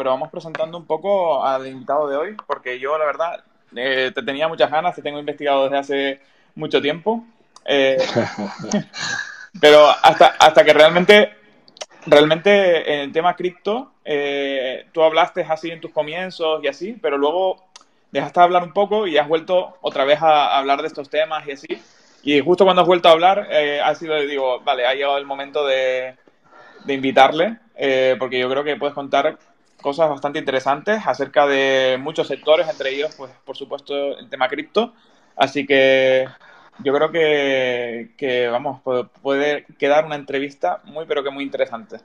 pero vamos presentando un poco al invitado de hoy, porque yo, la verdad, eh, te tenía muchas ganas, te tengo investigado desde hace mucho tiempo. Eh, pero hasta, hasta que realmente, realmente en el tema cripto, eh, tú hablaste así en tus comienzos y así, pero luego dejaste de hablar un poco y has vuelto otra vez a, hablar de estos temas y así. Y justo cuando has vuelto a hablar, eh, ha sido, digo, vale, ha llegado el momento de, de invitarle, eh, porque yo creo que puedes contar cosas bastante interesantes acerca de muchos sectores, entre ellos, pues, por supuesto, el tema cripto. Así que yo creo que, que, vamos, puede quedar una entrevista muy, pero que muy interesante.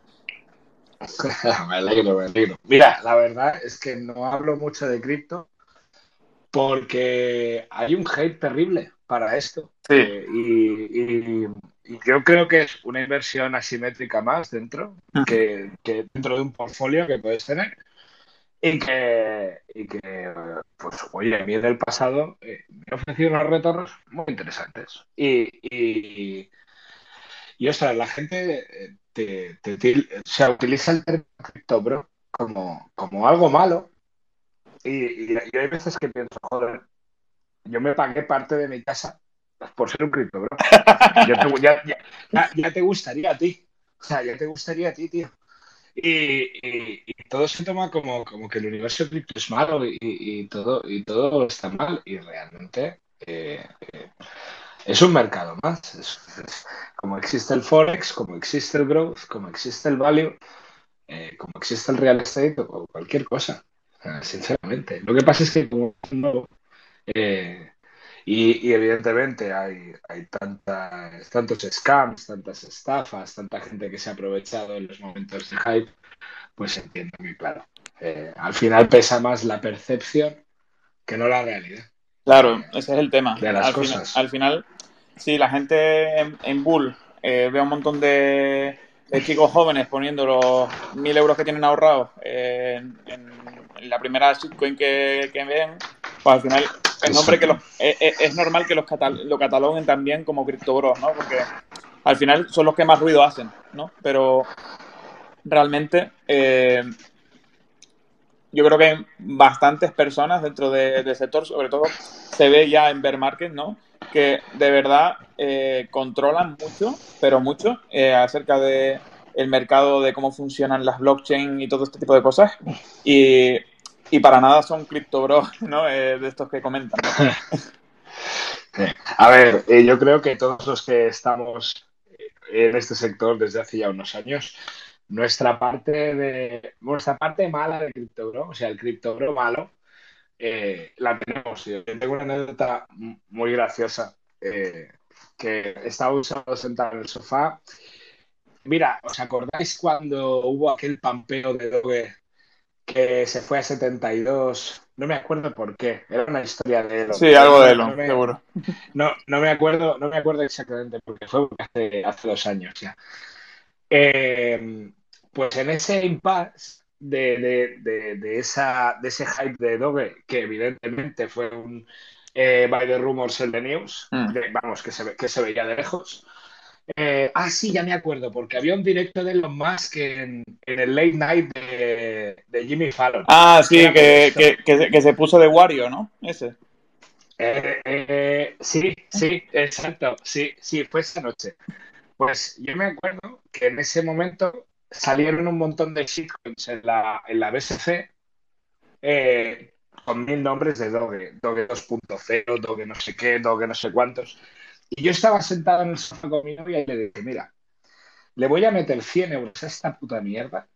me alegro, me alegro. Mira, la verdad es que no hablo mucho de cripto porque hay un hate terrible para esto. Sí. Eh, y, yo creo que es una inversión asimétrica más dentro, que, que, dentro de un portfolio que puedes tener. Y que, y que pues, oye, a mí del pasado eh, me ha ofrecido unos retornos muy interesantes. Y, y, y ostras, la gente eh, te, te, utiliza el término cripto, bro, como, como algo malo. Y, y, hay veces que pienso, joder, yo me pagué parte de mi casa por ser un cripto, bro. ya, ya, ya, te gustaría a ti. O sea, ya te gustaría a ti, tío. Y, y, todo se toma como, como que el universo cripto es malo y, todo, y todo está mal. Y realmente eh, eh, es un mercado más. Es, como existe el Forex, como existe el Growth, como existe el Value, eh, como existe el Real Estate o cualquier cosa. Sinceramente. Lo que pasa es que como no, y, evidentemente hay, hay tantos scams, tantas estafas, tanta gente que se ha aprovechado en los momentos de hype, pues entiendo muy claro. Eh, al final pesa más la percepción que no la realidad. Claro, ese es el tema. De las al cosas. Final, al final, si la gente en, Bull eh, ve un montón de, chicos jóvenes poniendo los mil euros que tienen ahorrados en, la primera shitcoin que, que ven, pues al final nombre que eh, eh, es, normal que los lo cataloguen también como criptobros, ¿no? Porque al final son los que más ruido hacen, ¿no? Pero realmente eh, yo creo que hay bastantes personas dentro del sector, sobre todo se ve ya en bear market, ¿no? Que de verdad controlan mucho, pero mucho, acerca de el mercado, de cómo funcionan las blockchain y todo este tipo de cosas. Y y para nada son criptobros, ¿no? Eh, de estos que comentan. A ver, eh, yo creo que todos los que estamos en este sector desde hace ya unos años, nuestra parte de nuestra parte mala de criptobro, o sea, el criptobro malo, eh, la tenemos. Tengo una anécdota muy graciosa que estaba usando sentado en el sofá. Mira, ¿os acordáis cuando hubo aquel pampeo de Doge que se fue a 72. No me acuerdo por qué. Era una historia de Elon. Sí, algo de Elon, seguro. No, no me acuerdo, no me acuerdo exactamente por qué fue, porque hace, hace dos años ya. Eh, pues en ese impasse de, de, de, esa, de ese hype de Doge, que evidentemente fue un eh, by the rumors en the news, mm. vamos, que se, que se veía de lejos, eh, ah, sí, ya me acuerdo, porque había un directo de Elon Musk en, en el late night de, Jimmy Fallon. Ah, sí, que, que, se puso de Wario, ¿no? Ese. Eh, eh, sí, sí, exacto. Sí, sí, fue esa noche. Pues yo me acuerdo que en ese momento salieron un montón de shitcoins en la, en la BSC con mil nombres de Doge. Doge 2.0, Doge no sé qué, Doge no sé cuántos. Y yo estaba sentado en el sofá con mi novia y le dije, mira, le voy a meter 100 euros a esta puta mierda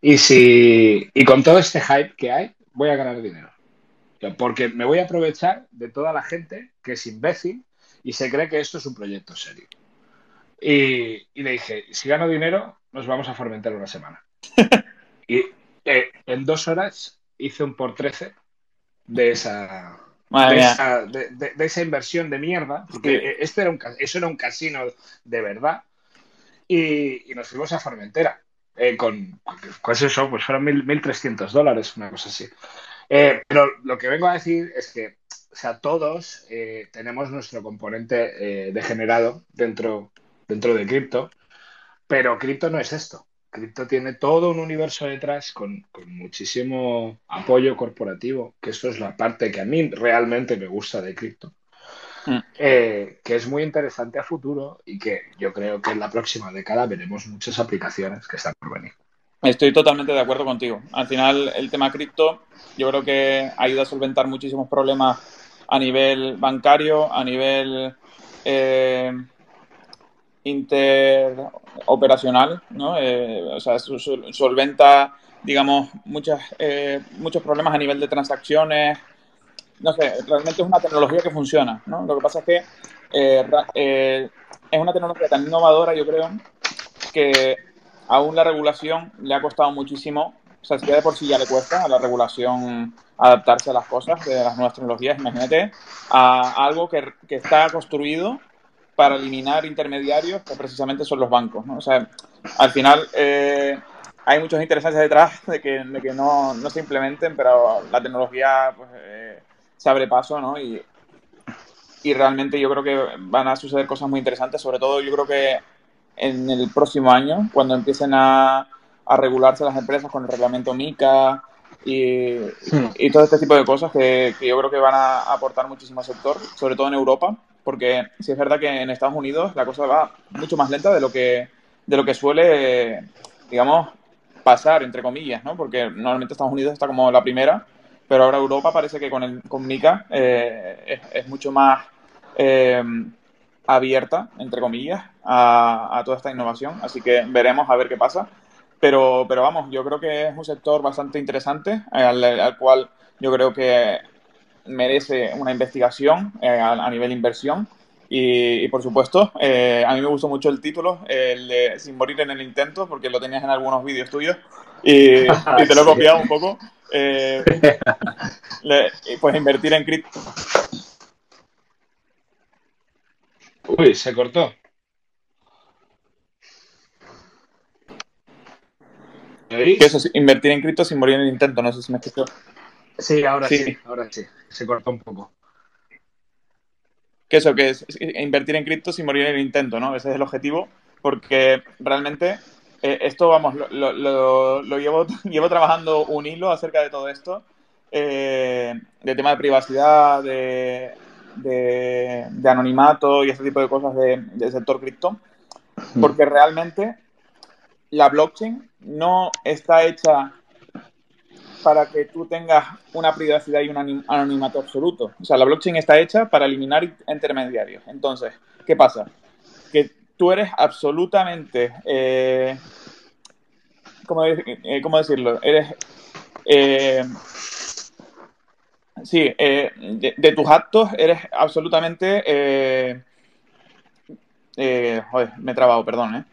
y, si, y con todo este hype que hay, voy a ganar dinero. Porque me voy a aprovechar de toda la gente que es imbécil y se cree que esto es un proyecto serio. Y, le dije, si gano dinero, nos vamos a Formentar una semana. y eh, en dos horas hice un por 13 de esa, de esa, inversión de mierda, porque este era un, eso era un casino de verdad, y, nos fuimos a Formentera. Eh, con, pues eso, pues fueron 1.300 dólares, una cosa así. Eh, pero lo que vengo a decir es que, o sea, todos eh, tenemos nuestro componente degenerado dentro, dentro de cripto, pero cripto no es esto. Cripto tiene todo un universo detrás con, muchísimo apoyo corporativo, que eso es la parte que a mí realmente me gusta de cripto. Mm. Eh, que es muy interesante a futuro y que yo creo que en la próxima década veremos muchas aplicaciones que están por venir. Estoy totalmente de acuerdo contigo. Al final, el tema cripto, yo creo que ayuda a solventar muchísimos problemas a nivel bancario, a nivel eh, interoperacional, ¿no? Eh, o sea, solventa, digamos, muchas, eh, muchos problemas a nivel de transacciones. No sé, realmente es una tecnología que funciona, ¿no? Lo que pasa es que es una tecnología tan innovadora, yo creo, que aún la regulación le ha costado muchísimo. O sea, si ya de por sí ya le cuesta a la regulación adaptarse a las cosas de las nuevas tecnologías, imagínate, a algo que, que está construido para eliminar intermediarios, que precisamente son los bancos. ¿no? O sea, al final eh, hay muchos intereses detrás de que, de que no, no, se implementen, pero la tecnología pues, eh, se abre paso, ¿no? Y, y realmente yo creo que van a suceder cosas muy interesantes, sobre todo yo creo que en el próximo año, cuando empiecen a, a regularse las empresas con el reglamento MICA y, y, todo este tipo de cosas que, que, yo creo que van a aportar muchísimo al sector, sobre todo en Europa, porque si es verdad que en Estados Unidos la cosa va mucho más lenta de lo que, de lo que suele, digamos, pasar, entre comillas, ¿no? Porque normalmente Estados Unidos está como la primera, pero ahora Europa parece que con, el, con MICA eh, es, mucho más... Eh, abierta, entre comillas, a, toda esta innovación. Así que veremos a ver qué pasa. Pero, pero vamos, yo creo que es un sector bastante interesante, al, cual yo creo que merece una investigación eh, a, nivel inversión. Y, por supuesto, eh, a mí me gustó mucho el título, el de Sin morir en el intento, porque lo tenías en algunos vídeos tuyos y, te lo he copiado un poco. pues invertir en cripto Uy, se cortó. eso es invertir en cripto sin morir en el intento, no sé si me escuchó. Sí, ahora sí. ahora sí. Se cortó un poco. Que eso, que es invertir en cripto sin morir en el intento, ¿no? Ese es el objetivo, porque realmente eh, esto, vamos, lo, llevo, llevo trabajando un hilo acerca de todo esto, eh, de tema de privacidad, de de, anonimato y ese tipo de cosas del sector cripto, porque realmente la blockchain no está hecha para que tú tengas una privacidad y un anonimato absoluto. O sea, la blockchain está hecha para eliminar intermediarios. Entonces, ¿qué pasa? Que tú eres absolutamente, eh, ¿cómo, eh, ¿cómo, decirlo? Eres eh, Sí, eh, de, tus actos eres absolutamente... Eh, joder, me he trabado, perdón, ¿eh?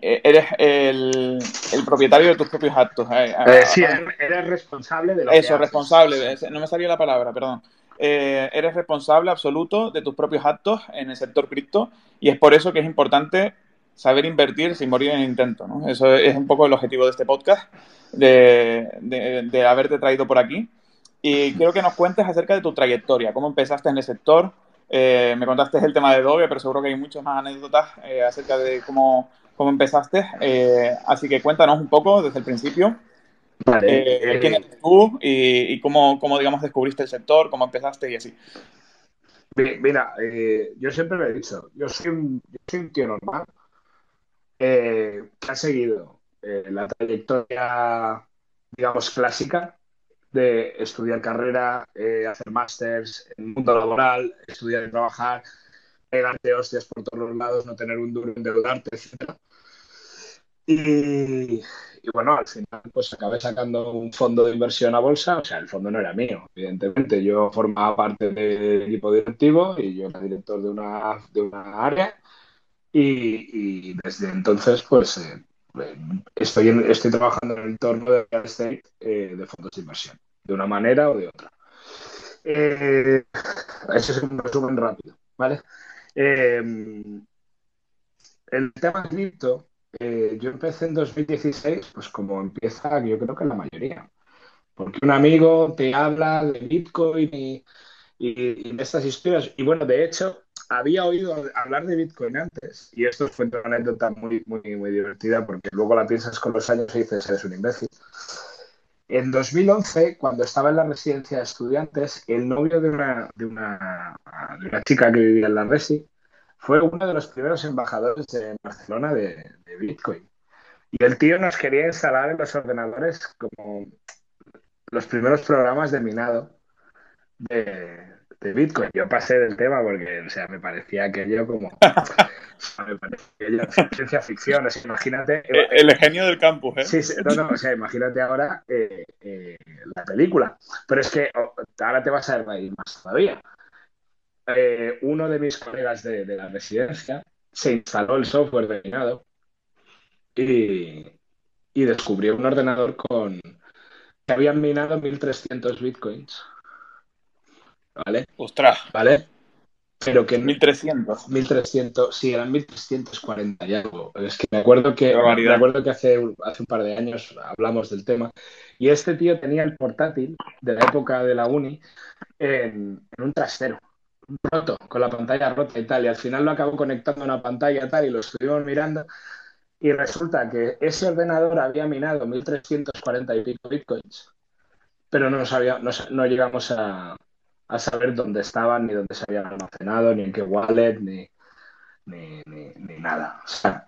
Eres el, propietario de tus propios actos. sí, eres responsable de lo Eso, responsable, no me salía la palabra, perdón. eres responsable absoluto de tus propios actos en el sector cripto y es por eso que es importante saber invertir sin morir en el intento. ¿no? Eso es un poco el objetivo de este podcast, de, de haberte traído por aquí. Y quiero que nos cuentes acerca de tu trayectoria, cómo empezaste en el sector. Eh, me contaste el tema de Adobe, pero seguro que hay muchas más anécdotas eh, acerca de cómo, cómo empezaste. Eh, así que cuéntanos un poco desde el principio. ¿Quién eres tú y, cómo, cómo, digamos, descubriste el sector, cómo empezaste y así? Mira, yo siempre lo he dicho, yo soy un, yo soy un tío normal que ha seguido la trayectoria, digamos, clásica de estudiar carrera, eh, hacer másters en el mundo laboral, estudiar y trabajar, pegarte hostias por todos los lados, no tener un duro, endeudarte, etc. Y, bueno, al final pues acabé sacando un fondo de inversión a bolsa, o sea, el fondo no era mío, evidentemente, yo formaba parte del equipo directivo y yo era director de una, de una área y, y desde entonces pues eh, estoy, estoy trabajando en el entorno de real estate eh, de fondos de inversión, de una manera o de otra. Eh, ese es un resumen rápido, ¿vale? Eh, el tema de cripto, yo empecé en 2016, pues como empieza yo creo que la mayoría, porque un amigo te habla de Bitcoin y, y, de estas historias, y bueno, de hecho, había oído hablar de Bitcoin antes y esto fue una anécdota muy, muy, muy divertida porque luego la piensas con los años y dices, eres un imbécil. En 2011, cuando estaba en la residencia de estudiantes, el novio de una, de una, de una chica que vivía en la Resi fue uno de los primeros embajadores de Barcelona de, Bitcoin. Y el tío nos quería instalar en los ordenadores como los primeros programas de minado de, de Bitcoin. Yo pasé del tema porque, o sea, me parecía aquello como. me parecía ciencia ficción. O sea, imagínate. El, el, genio del campus, ¿eh? Sí, sí, no, no, o sea, imagínate ahora eh, eh, la película. Pero es que oh, ahora te vas a ir más todavía. Eh, uno de mis colegas de, de, la residencia se instaló el software de minado y, y descubrió un ordenador con que habían minado 1300 bitcoins. ¿Vale? Ostras. ¿Vale? Pero que 1300. 1300, sí, eran 1340 y algo. Es que me acuerdo que, me acuerdo que hace, hace un par de años hablamos del tema. Y este tío tenía el portátil de la época de la uni en, en un trasero, roto, con la pantalla rota y tal. Y al final lo acabó conectando a una pantalla tal y lo estuvimos mirando. Y resulta que ese ordenador había minado 1340 y pico bitcoins, pero no, sabía, no, no llegamos a, a saber dónde estaban, ni dónde se habían almacenado, ni en qué wallet, ni, ni, ni, ni nada. O sea,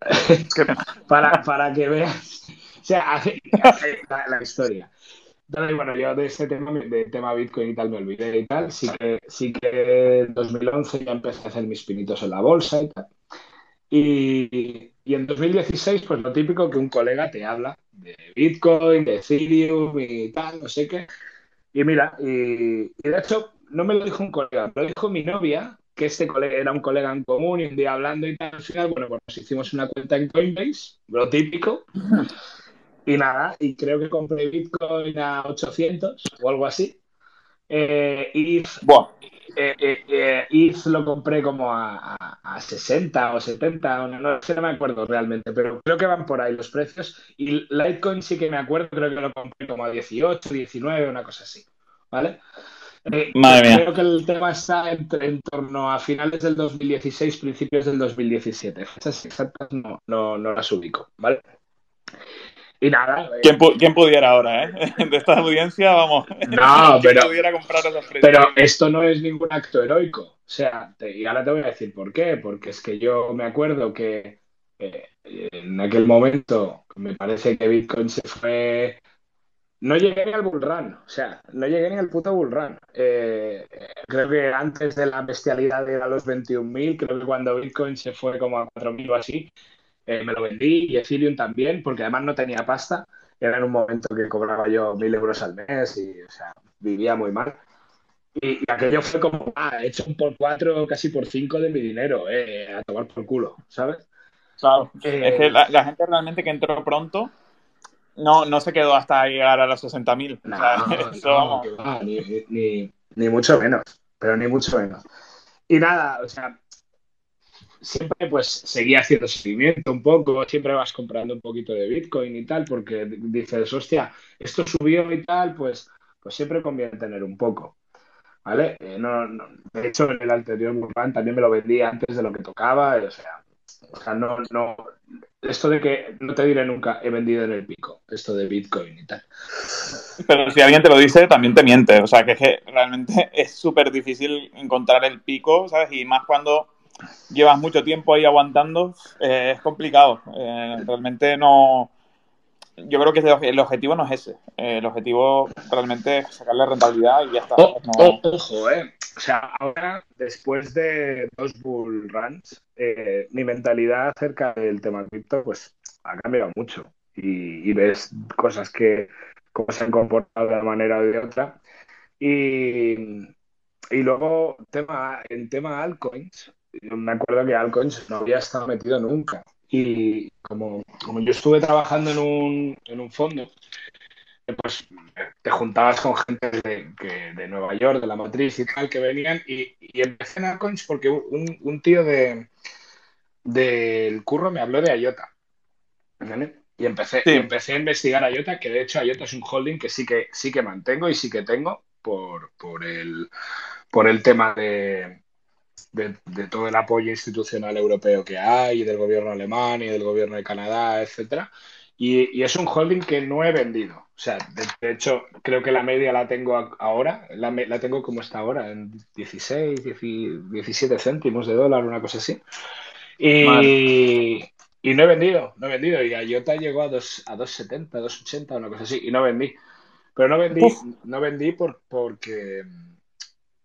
para, para que veas o sea, hace, hace la, la, historia. Entonces, bueno, yo de ese tema, de tema Bitcoin y tal, me olvidé y tal. Sí que, sí que en 2011 ya empecé a hacer mis pinitos en la bolsa y tal. Y, y, en 2016, pues lo típico que un colega te habla de Bitcoin, de Ethereum y tal, no sé qué. Y mira, y, y, de hecho, no me lo dijo un colega, me lo dijo mi novia, que este colega era un colega en común, y un día hablando y tal, al final, bueno, pues nos hicimos una cuenta en Coinbase, lo típico. Y nada, y creo que compré Bitcoin a 800 o algo así. Eh, y eh, eh, eh, lo compré como a, a, a 60 o 70, no, no, no, me acuerdo realmente, pero creo que van por ahí los precios. Y Litecoin sí que me acuerdo, creo que lo compré como a 18, 19, una cosa así. ¿Vale? Eh, Madre mía. Creo que el tema está en, en, torno a finales del 2016, principios del 2017. Fechas exactas no, no, no las ubico, ¿vale? Y nada. ¿Quién, pu ¿Quién, pudiera ahora, eh? De esta audiencia, vamos. No, pero. pudiera comprar pero esto no es ningún acto heroico. O sea, te, y ahora te voy a decir por qué. Porque es que yo me acuerdo que eh, en aquel momento me parece que Bitcoin se fue. No llegué ni al bull run, o sea, no llegué ni al puto bull run. Eh, creo que antes de la bestialidad era los 21.000, creo que cuando Bitcoin se fue como a 4.000 o así, eh, me lo vendí y Ethereum también, porque además no tenía pasta. Era en un momento que cobraba yo mil euros al mes y, o sea, vivía muy mal. Y, y aquello fue como, ah, he hecho un por cuatro, casi por cinco de mi dinero, eh, a tomar por culo, ¿sabes? Claro, eh, es que la, la, gente realmente que entró pronto no, no se quedó hasta llegar a los 60.000. No, o sea, no, no ni, ni, ni mucho menos, pero ni mucho menos. Y nada, o sea, siempre pues seguía haciendo seguimiento un poco, siempre vas comprando un poquito de Bitcoin y tal, porque dices, hostia, esto subió y tal, pues, pues siempre conviene tener un poco. ¿Vale? Eh, no, no, de hecho, en el anterior también me lo vendí antes de lo que tocaba, o sea, o sea no, no, esto de que no te diré nunca, he vendido en el pico, esto de Bitcoin y tal. Pero si alguien te lo dice, también te miente, o sea, que, es que realmente es súper difícil encontrar el pico, ¿sabes? Y más cuando llevas mucho tiempo ahí aguantando, eh, es complicado. Eh, realmente no. Yo creo que el objetivo no es ese. Eh, el objetivo realmente es sacarle rentabilidad y ya está. Oh, no... oh, ojo, eh. O sea, ahora, después de dos bull runs, eh, mi mentalidad acerca del tema cripto, pues ha cambiado mucho. Y, y, ves cosas que cómo se han comportado de una manera o de otra. Y, y luego, tema, en tema altcoins, yo me acuerdo que Alcoins no había estado metido nunca. Y como, como yo estuve trabajando en un, en un fondo, pues te juntabas con gente de, que, de, Nueva York, de la matriz y tal, que venían. Y, y empecé en Alcoins porque un, un tío de, del curro me habló de IOTA. ¿Vale? Y empecé, sí. y empecé a investigar IOTA, que de hecho IOTA es un holding que sí que, sí que mantengo y sí que tengo por, por, el, por el tema de, de, todo el apoyo institucional europeo que hay, y del gobierno alemán y del gobierno de Canadá, etcétera. Y, es un holding que no he vendido. O sea, de, hecho, creo que la media la tengo ahora, la, la, tengo como está ahora, en 16, 17 céntimos de dólar, una cosa así. Y, y no he vendido, no he vendido. Y IOTA llegó a, dos, a 2,70, 2,80, una cosa así, y no vendí. Pero no vendí, no vendí por, porque,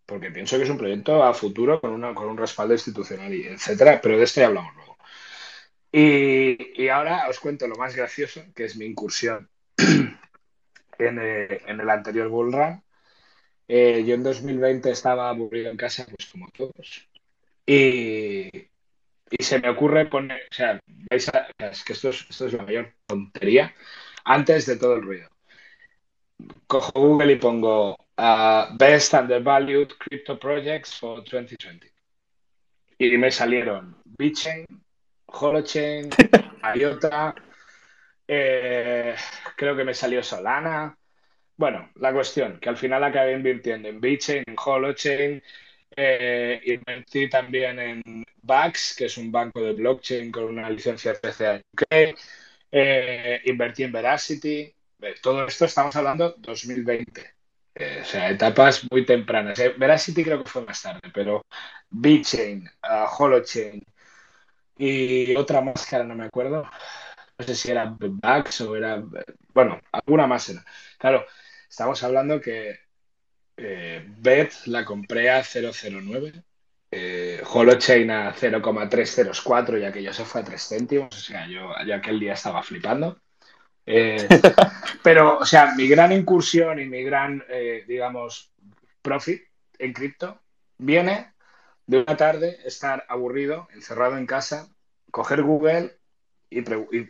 porque pienso que es un proyecto a futuro con, una, con un respaldo institucional, y etcétera. Pero de esto ya hablamos luego. Y, y ahora os cuento lo más gracioso, que es mi incursión en, eh, en el anterior Bull Run. Eh, yo en 2020 estaba aburrido en casa, pues como todos. Y, y se me ocurre poner, o sea, es que esto es, esto es la mayor tontería, antes de todo el ruido. Cojo Google y pongo uh, Best Undervalued Crypto Projects for 2020. Y me salieron BitChain, Holochain, IOTA, eh, creo que me salió Solana. Bueno, la cuestión, que al final acabé invirtiendo en BitChain, en Holochain, eh, invertí también en Bax, que es un banco de blockchain con una licencia en UK. Eh, invertí en Veracity. Todo esto estamos hablando 2020. O sea, etapas muy tempranas. Veracity creo que fue más tarde, pero BitChain, Holochain y otra más que ahora no me acuerdo. No sé si era Bax o era. Bueno, alguna más. Claro, estamos hablando que eh, la compré a 009. Eh, Holochain a 0,304 ya que yo se fue a 3 céntimos. O sea, yo, aquel día estaba flipando. Eh, pero, o sea, mi gran incursión y mi gran, eh, digamos, profit en cripto viene de una tarde estar aburrido, encerrado en casa, coger Google y,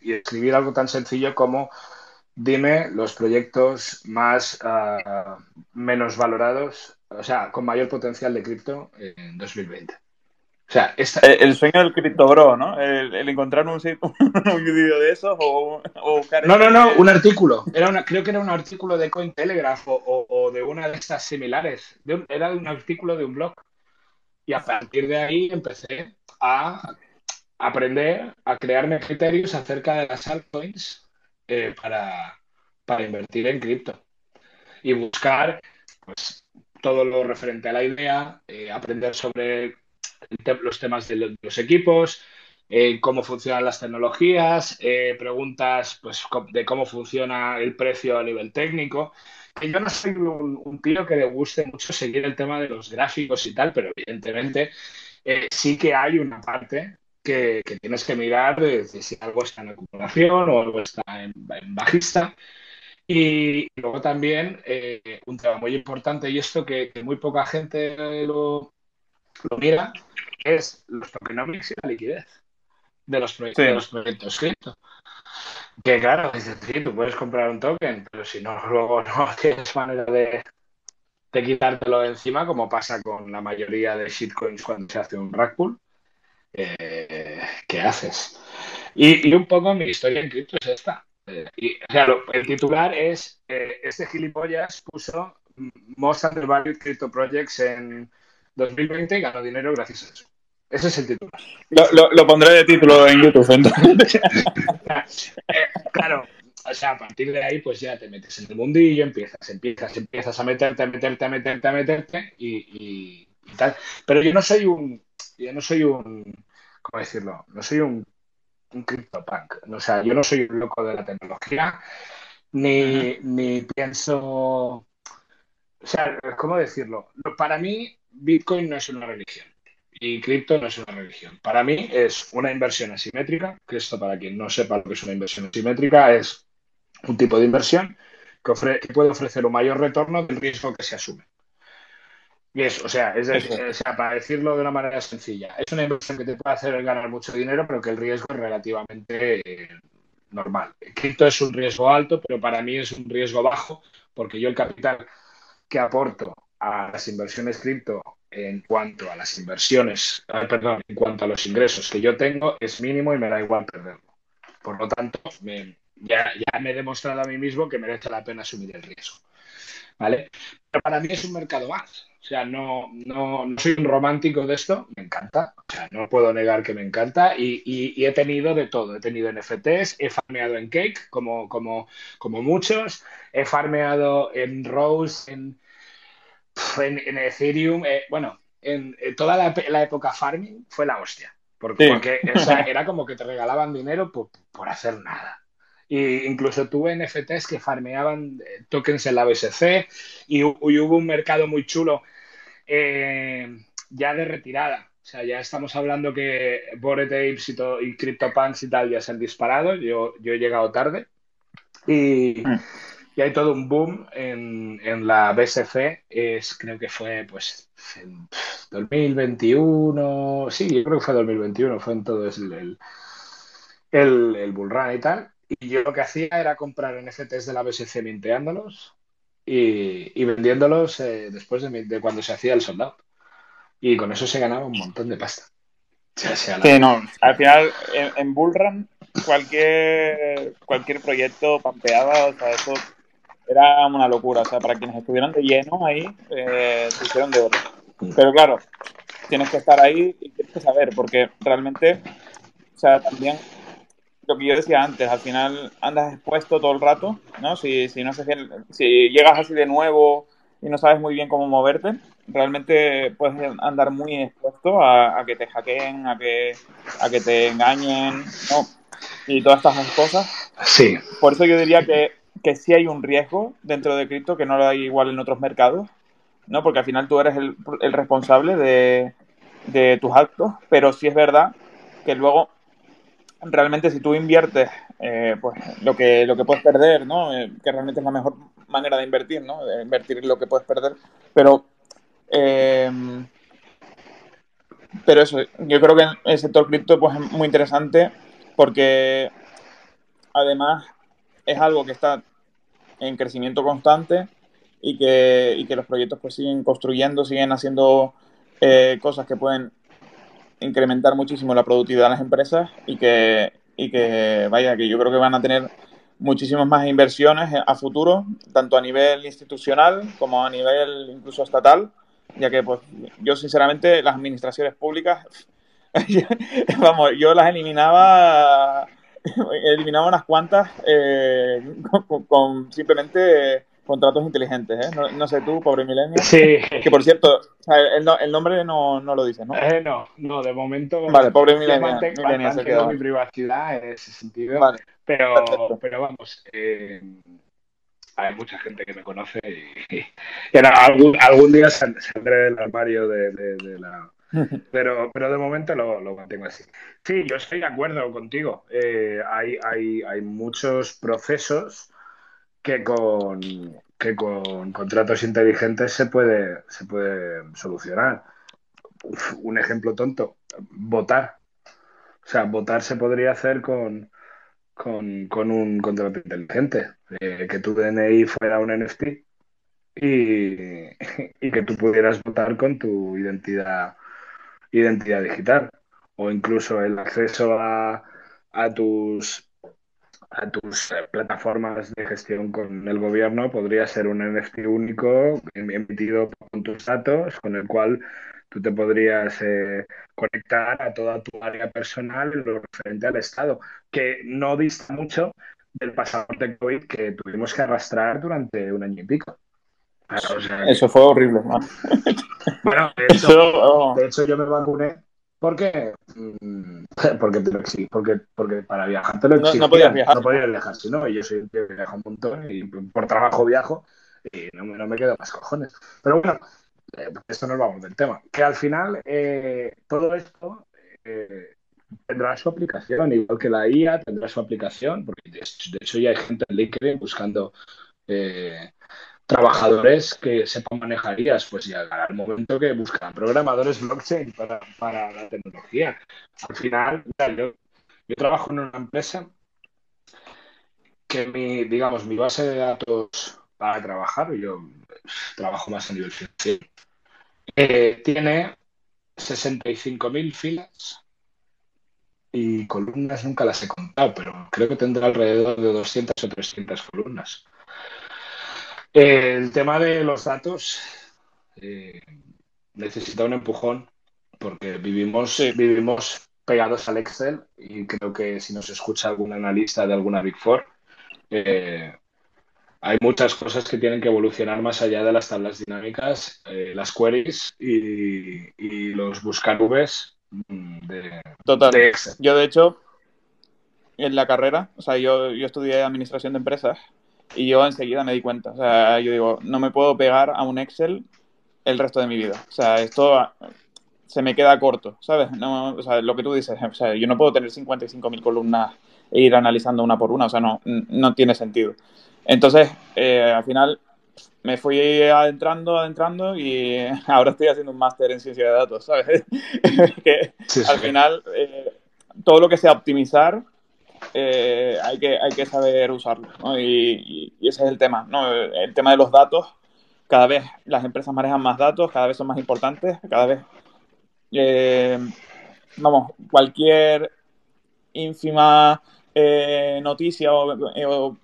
y escribir algo tan sencillo como dime los proyectos más uh, menos valorados, o sea, con mayor potencial de cripto en 2020. O sea, esta... el, sueño del cripto bro, ¿no? El, encontrar un, un vídeo de esos o, o No, no, no, un artículo. Era una, creo que era un artículo de Cointelegraph o, o de una de estas similares. De un, era un artículo de un blog. Y a partir de ahí empecé a aprender, a crearme criterios acerca de las altcoins eh, para, para invertir en cripto y buscar pues, todo lo referente a la idea, eh, aprender sobre los temas de los equipos, eh, cómo funcionan las tecnologías, preguntas pues, de cómo funciona el precio a nivel técnico. Yo no soy un, tío que le guste mucho seguir el tema de los gráficos y tal, pero evidentemente sí que hay una parte que, tienes que mirar si algo está en acumulación o algo está en, bajista. Y luego también eh, un tema muy importante, y esto que, muy poca gente lo, mira, es los tokenomics y la liquidez de los, proyectos, de los proyectos cripto. Que claro, dices, sí, tú puedes comprar un token, pero si no, luego no tienes manera de, de quitártelo de encima, como pasa con la mayoría de shitcoins cuando se hace un rack pool eh, ¿qué haces? Y, un poco mi historia en cripto es esta. Eh, y, o sea, el titular es, eh, este gilipollas puso Most Undervalued Crypto Projects en 2020 y ganó dinero gracias a eso. Ese es el titular. Lo, pondré de título en YouTube, entonces. claro, o sea, a partir de ahí, pues ya te metes en el mundillo, empiezas, empiezas, empiezas a meterte, a meterte, a meterte, a meterte y tal. Pero yo no soy un, yo no soy un, ¿cómo decirlo? No soy un, un CryptoPunk. O sea, yo no soy un loco de la tecnología, ni, ni pienso. O sea, ¿cómo decirlo? Para mí, Bitcoin no es una religión y cripto no es una religión. Para mí es una inversión asimétrica, que esto para quien no sepa lo que es una inversión asimétrica, es un tipo de inversión que, que puede ofrecer un mayor retorno del riesgo que se asume o sea, es para decirlo de una manera sencilla, es una inversión que te puede hacer ganar mucho dinero, pero que el riesgo es relativamente eh, normal. cripto es un riesgo alto, pero para mí es un riesgo bajo, porque yo el capital que aporto a las inversiones cripto en cuanto a las inversiones, ah, perdón, en cuanto a los ingresos que yo tengo es mínimo y me da igual perderlo. Por lo tanto, ya, ya me he demostrado a mí mismo que merece la pena asumir el riesgo. ¿Vale? Pero para mí es un mercado más. O sea, no, no, soy un romántico de esto, me encanta. O sea, no puedo negar que me encanta. Y, he tenido de todo. He tenido NFTs, he farmeado en Cake, como, como, como muchos. He farmeado en Rose, en, en, Ethereum. Eh, bueno, en, toda la, época farming fue la hostia. Porque, porque era como que te regalaban dinero por, por hacer nada. Y incluso tuve NFTs que farmeaban eh, tokens en la BSC y, hubo un mercado muy chulo eh, ya de retirada. O sea, ya estamos hablando que Bored Apes y, y CryptoPunks y tal ya se han disparado. Yo, yo he llegado tarde. Y, mm. Y hay todo un boom en, en, la BSC. Es, creo que fue pues en 2021. Sí, yo creo que fue 2021. Fue en todo el, el, el, el bull run y tal. Y yo lo que hacía era comprar NFTs de la BSC minteándolos y, vendiéndolos eh, después de, cuando se hacía el soldado. Y con eso se ganaba un montón de pasta. Sí, no. Al final, en, Bullrun, cualquier, cualquier proyecto pampeaba, o sea, eso era una locura. O sea, para quienes estuvieran de lleno ahí, eh, se hicieron de oro. Pero claro, tienes que estar ahí y tienes que saber, porque realmente, o sea, también lo que yo decía antes, al final andas expuesto todo el rato, ¿no? Si, si, no sé, si llegas así de nuevo y no sabes muy bien cómo moverte, realmente puedes andar muy expuesto a, que te hackeen, a que, a que te engañen, ¿no? Y todas estas cosas. Sí. Por eso yo diría que, que sí hay un riesgo dentro de cripto que no lo hay igual en otros mercados, ¿no? Porque al final tú eres el, el responsable de, tus actos, pero sí es verdad que luego realmente si tú inviertes eh, pues lo que lo que puedes perder, ¿no? Eh, que realmente es la mejor manera de invertir, ¿no? De invertir lo que puedes perder. Pero eh, pero eso, yo creo que el sector cripto pues, es muy interesante porque además es algo que está en crecimiento constante y que, y que los proyectos pues siguen construyendo, siguen haciendo cosas que pueden incrementar muchísimo la productividad de las empresas y que, y que, vaya, que yo creo que van a tener muchísimas más inversiones a futuro, tanto a nivel institucional como a nivel incluso estatal, ya que pues yo sinceramente las administraciones públicas, vamos, yo las eliminaba, eliminaba unas cuantas eh, con, simplemente contratos inteligentes, ¿eh? No, sé tú, pobre milenio. Sí. Que por cierto, el, nombre no, no, lo dices, ¿no? Eh, no, no, de momento. Vale, pobre milenio. Mantengo, se quedó. mi privacidad en ese sentido. Vale. Pero, pero vamos, eh, hay mucha gente que me conoce y, algún, algún, día saldré del armario de, de, la. Pero, pero de momento lo, lo, mantengo así. Sí, yo estoy de acuerdo contigo. Eh, hay, hay, hay muchos procesos que con, que con contratos inteligentes se puede, se puede solucionar. un ejemplo tonto, votar. O sea, votar se podría hacer con, con, un contrato inteligente. Eh, que tu DNI fuera un NFT y, y, que tú pudieras votar con tu identidad, identidad digital. O incluso el acceso a, a tus a tus eh, plataformas de gestión con el gobierno podría ser un NFT único emitido con tus datos, con el cual tú te podrías eh, conectar a toda tu área personal en lo referente al Estado, que no dista mucho del pasaporte COVID que tuvimos que arrastrar durante un año y pico. Eso fue horrible. Bueno, de hecho, de hecho yo me vacuné ¿Por qué? Mm, porque te lo porque, porque para viajar te lo exigían. No, podías viajar. No podías viajar, si no, yo soy que viajo un montón y por trabajo viajo y no, no me quedo más cojones. Pero bueno, eh, esto nos vamos del tema. Que al final eh, todo esto eh, tendrá su aplicación, igual que la IA tendrá su aplicación, porque de hecho ya hay gente en LinkedIn buscando trabajadores que sepan manejar IAS, pues llegará el momento que buscarán programadores blockchain para, la tecnología. Al final, yo, yo, trabajo en una empresa que mi, digamos, mi base de datos para trabajar, yo trabajo más a nivel financiero, eh, tiene 65.000 filas y columnas nunca las he contado, pero creo que tendrá alrededor de 200 o 300 columnas. El tema de los datos eh, necesita un empujón porque vivimos, vivimos pegados al Excel y creo que si nos escucha algún analista de alguna Big Four, eh, hay muchas cosas que tienen que evolucionar más allá de las tablas dinámicas, eh, las queries y, los buscar Vs mm, de, Total. Yo, de hecho, en la carrera, o sea, yo, yo estudié administración de empresas y yo enseguida me di cuenta. O sea, yo digo, no me puedo pegar a un Excel el resto de mi vida. O sea, esto se me queda corto, ¿sabes? No, o sea, lo que tú dices, o sea, yo no puedo tener 55.000 columnas e ir analizando una por una, o sea, no, no tiene sentido. Entonces, eh, al final me fui adentrando, adentrando y ahora estoy haciendo un máster en ciencia de datos, ¿sabes? que al final eh, todo lo que sea optimizar eh, hay, que, hay que saber usarlo, ¿no? y, ese es el tema, ¿no? El tema de los datos, cada vez las empresas manejan más datos, cada vez son más importantes, cada vez eh, vamos, cualquier ínfima eh, noticia o,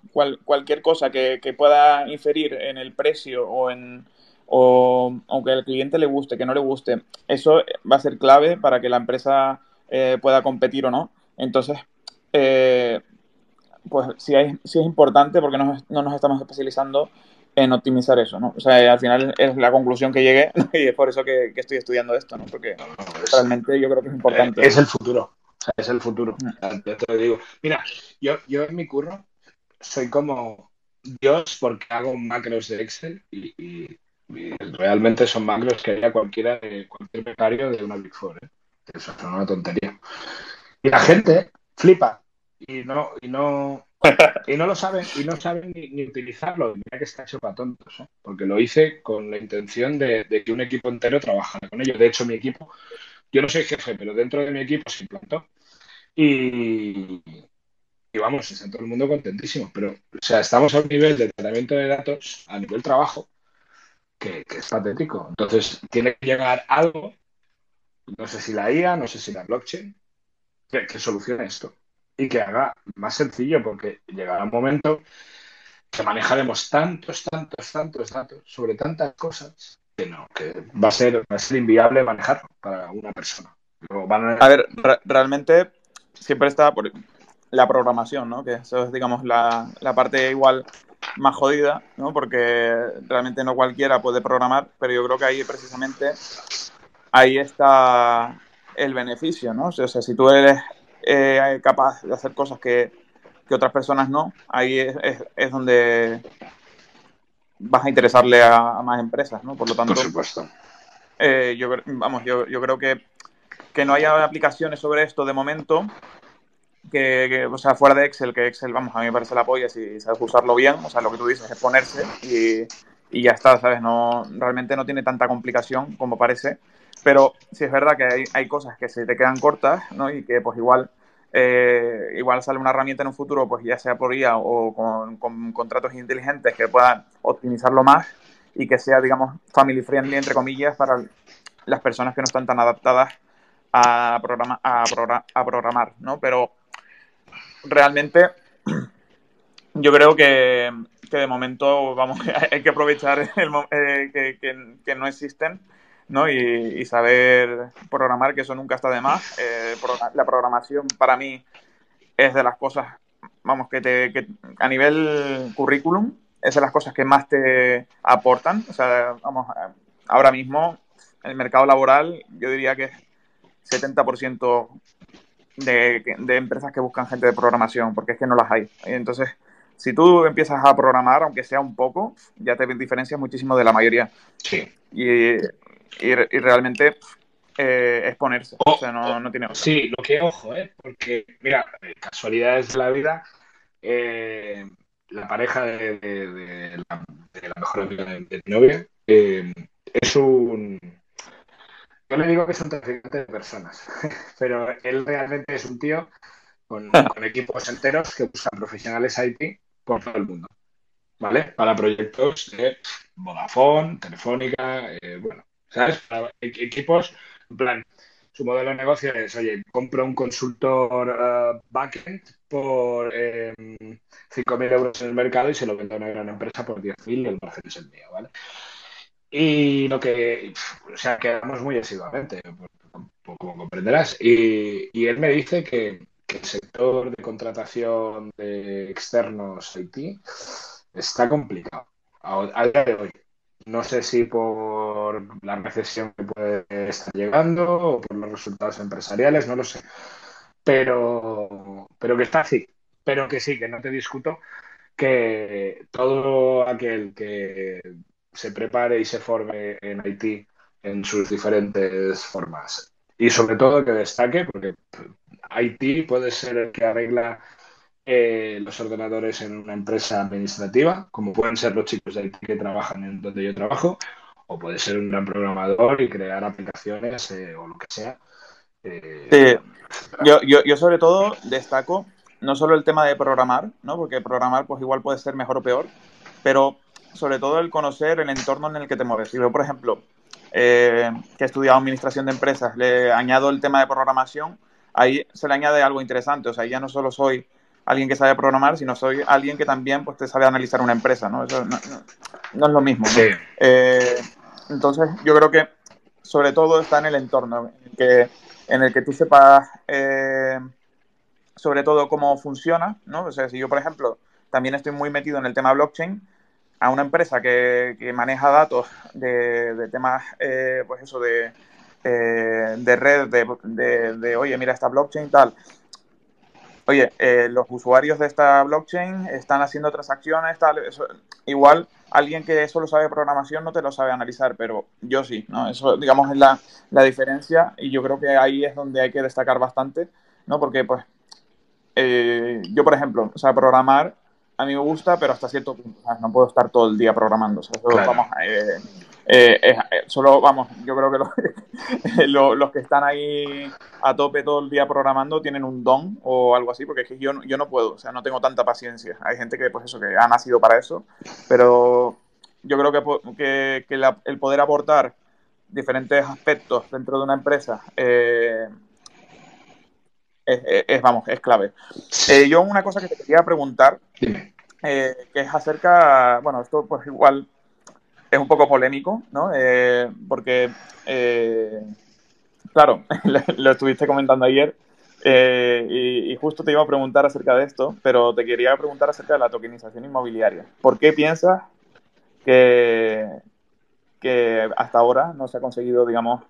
cualquier cosa que, pueda inferir en el precio o en o aunque al cliente le guste, que no le guste, eso va a ser clave para que la empresa pueda competir o no. Entonces, pues si, hay, si es importante porque no nos estamos especializando en optimizar eso, ¿no? O sea, al final es la conclusión que llegué y es por eso que, estoy estudiando esto, ¿no? Porque realmente yo creo que es importante. Es el futuro, o sea, es el futuro. Mm. te lo digo. Mira, yo, yo en mi curro soy como Dios porque hago macros de Excel y, realmente son macros que haría cualquiera de cualquier becario de una Big Four, ¿eh? Eso es una tontería. Y la gente flipa y no, y no, y no lo saben, y no saben ni, utilizarlo. Mira que está hecho para tontos, ¿eh? porque lo hice con la intención de, que un equipo entero trabajara con ello. De hecho, mi equipo, yo no soy jefe, pero dentro de mi equipo se implantó. Y, y vamos, está todo el mundo contentísimo. Pero, o sea, estamos a un nivel de tratamiento de datos, a nivel trabajo, que, es patético. Entonces, tiene que llegar algo, no sé si la IA, no sé si la blockchain, que solucione esto y que haga más sencillo, porque llegará un momento que manejaremos tantos, tantos, tantos datos sobre tantas cosas que no, que va a ser, va a ser inviable manejarlo para una persona. a... ver, realmente siempre está la programación, ¿no? Que eso es, digamos, la, la parte igual más jodida, ¿no? Porque realmente no cualquiera puede programar, pero yo creo que ahí precisamente ahí está el beneficio, ¿no? O sea, si tú eres eh, capaz de hacer cosas que, otras personas no, ahí es, es, donde vas a interesarle a, más empresas, ¿no? Por lo tanto, Por supuesto. Eh, yo, vamos, yo, yo creo que, que no haya aplicaciones sobre esto de momento que, o sea, fuera de Excel, que Excel, vamos, a mí me parece la polla si sabes usarlo bien, o sea, lo que tú dices es ponerse y, y ya está, ¿sabes? No, realmente no tiene tanta complicación como parece pero sí es verdad que hay, hay cosas que se te quedan cortas, ¿no? Y que pues igual, eh, igual sale una herramienta en un futuro, pues ya sea por IA o con, contratos inteligentes que puedan optimizarlo más y que sea, digamos, family friendly, entre comillas, para las personas que no están tan adaptadas a, programa, a, a programar, ¿no? Pero realmente yo creo que, que de momento, vamos, hay que aprovechar el, eh, que, que no existen ¿no? Y, saber programar, que eso nunca está de más. Eh, la programación para mí es de las cosas, vamos, que, te, que a nivel currículum es de las cosas que más te aportan. O sea, vamos, ahora mismo el mercado laboral yo diría que es 70% de, de empresas que buscan gente de programación, porque es que no las hay. Entonces, si tú empiezas a programar, aunque sea un poco, ya te diferencias muchísimo de la mayoría. Sí. Y y, realmente eh, exponerse. o sea, no, no tiene Sí, lo que ojo, ¿eh? porque, mira, casualidades de la vida, eh, la pareja de, la, mejor amiga de, mi novia eh, es un. Yo le digo que es un traficante de personas, pero él realmente es un tío con, con equipos enteros que usan profesionales IT por todo el mundo. ¿Vale? Para proyectos de Vodafone, Telefónica, eh, bueno, ¿sabes? E-, equipos, en plan, su modelo de negocio es, oye, compro un consultor uh, backend por eh, 5.000 euros en el mercado y se lo vendo a una gran empresa por 10.000 y el margen es el mío, ¿vale? Y lo que, o sea, quedamos muy asiduamente, como comprenderás. Y, él me dice que, el sector de contratación de externos IT está complicado a, día de hoy. No sé si por la recesión que puede estar llegando o por los resultados empresariales, no lo sé. Pero, pero que está así. Pero que sí, que no te discuto que todo aquel que se prepare y se forme en Haití en sus diferentes formas. Y sobre todo que destaque, porque Haití puede ser el que arregla eh, los ordenadores en una empresa administrativa, como pueden ser los chicos de Haití que trabajan en donde yo trabajo, o puede ser un gran programador y crear aplicaciones eh, o lo que sea. Eh, yo, yo, yo sobre todo destaco no solo el tema de programar, ¿no? porque programar pues igual puede ser mejor o peor, pero sobre todo el conocer el entorno en el que te mueves. Si yo, por ejemplo, eh, que he estudiado administración de empresas, le añado el tema de programación, ahí se le añade algo interesante. O sea, ya no solo soy alguien que sabe programar, sino soy alguien que también pues, te sabe analizar una empresa, ¿no? Eso no, es lo mismo. Eh, entonces, yo creo que sobre todo está en el entorno, en el que, en el que tú sepas eh, sobre todo cómo funciona, ¿no? O sea, si yo, por ejemplo, también estoy muy metido en el tema blockchain, a una empresa que, maneja datos de, temas, eh, pues eso, de, eh, de red, de, oye, mira esta blockchain, tal. Oye, eh, los usuarios de esta blockchain están haciendo transacciones, tal. igual alguien que solo sabe programación no te lo sabe analizar, pero yo sí, ¿no? Eso, digamos, es la, la diferencia y yo creo que ahí es donde hay que destacar bastante, ¿no? Porque, pues, yo, por ejemplo, o sea, programar a mí me gusta, pero hasta cierto punto. No puedo estar todo el día programando. solo, vamos, eh, eh, eh, solo vamos, yo creo que los, los, que están ahí a tope todo el día programando tienen un don o algo así, porque es que yo, yo no puedo, o sea, no tengo tanta paciencia. Hay gente que, pues eso, que ha nacido para eso, pero yo creo que, que, que el poder aportar diferentes aspectos dentro de una empresa es, vamos, es clave. Eh, yo una cosa que te quería preguntar, eh, que es acerca, bueno, esto pues igual es un poco polémico, ¿no? Eh, porque, claro, lo estuviste comentando ayer y, justo te iba a preguntar acerca de esto, pero te quería preguntar acerca de la tokenización inmobiliaria. ¿Por qué piensas que hasta ahora no se ha conseguido, digamos,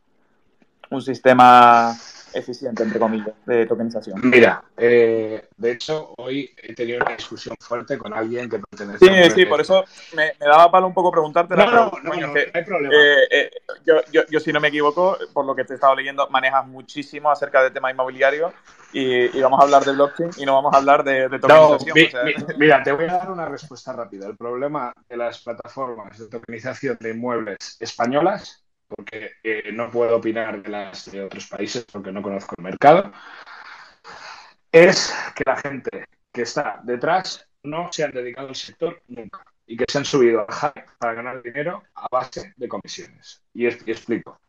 un sistema eficiente, entre comillas, de tokenización. Mira, eh, de hecho, hoy he tenido una discusión fuerte con alguien que pertenece sí, a... Sí, sí, por eso me, daba palo un poco preguntarte. No, no, no, no, hay problema. Eh, eh, yo, yo, yo, si no me equivoco, por lo que te he estado leyendo, manejas muchísimo acerca del tema inmobiliario y, vamos a hablar de blockchain y no vamos a hablar de, tokenización. mira, te voy a dar una respuesta rápida. El problema de las plataformas de tokenización de inmuebles españolas porque eh, no puedo opinar de las de otros países porque no conozco el mercado, es que la gente que está detrás no se han dedicado al sector nunca y que se han subido al hype para ganar dinero a base de comisiones. Y, explico.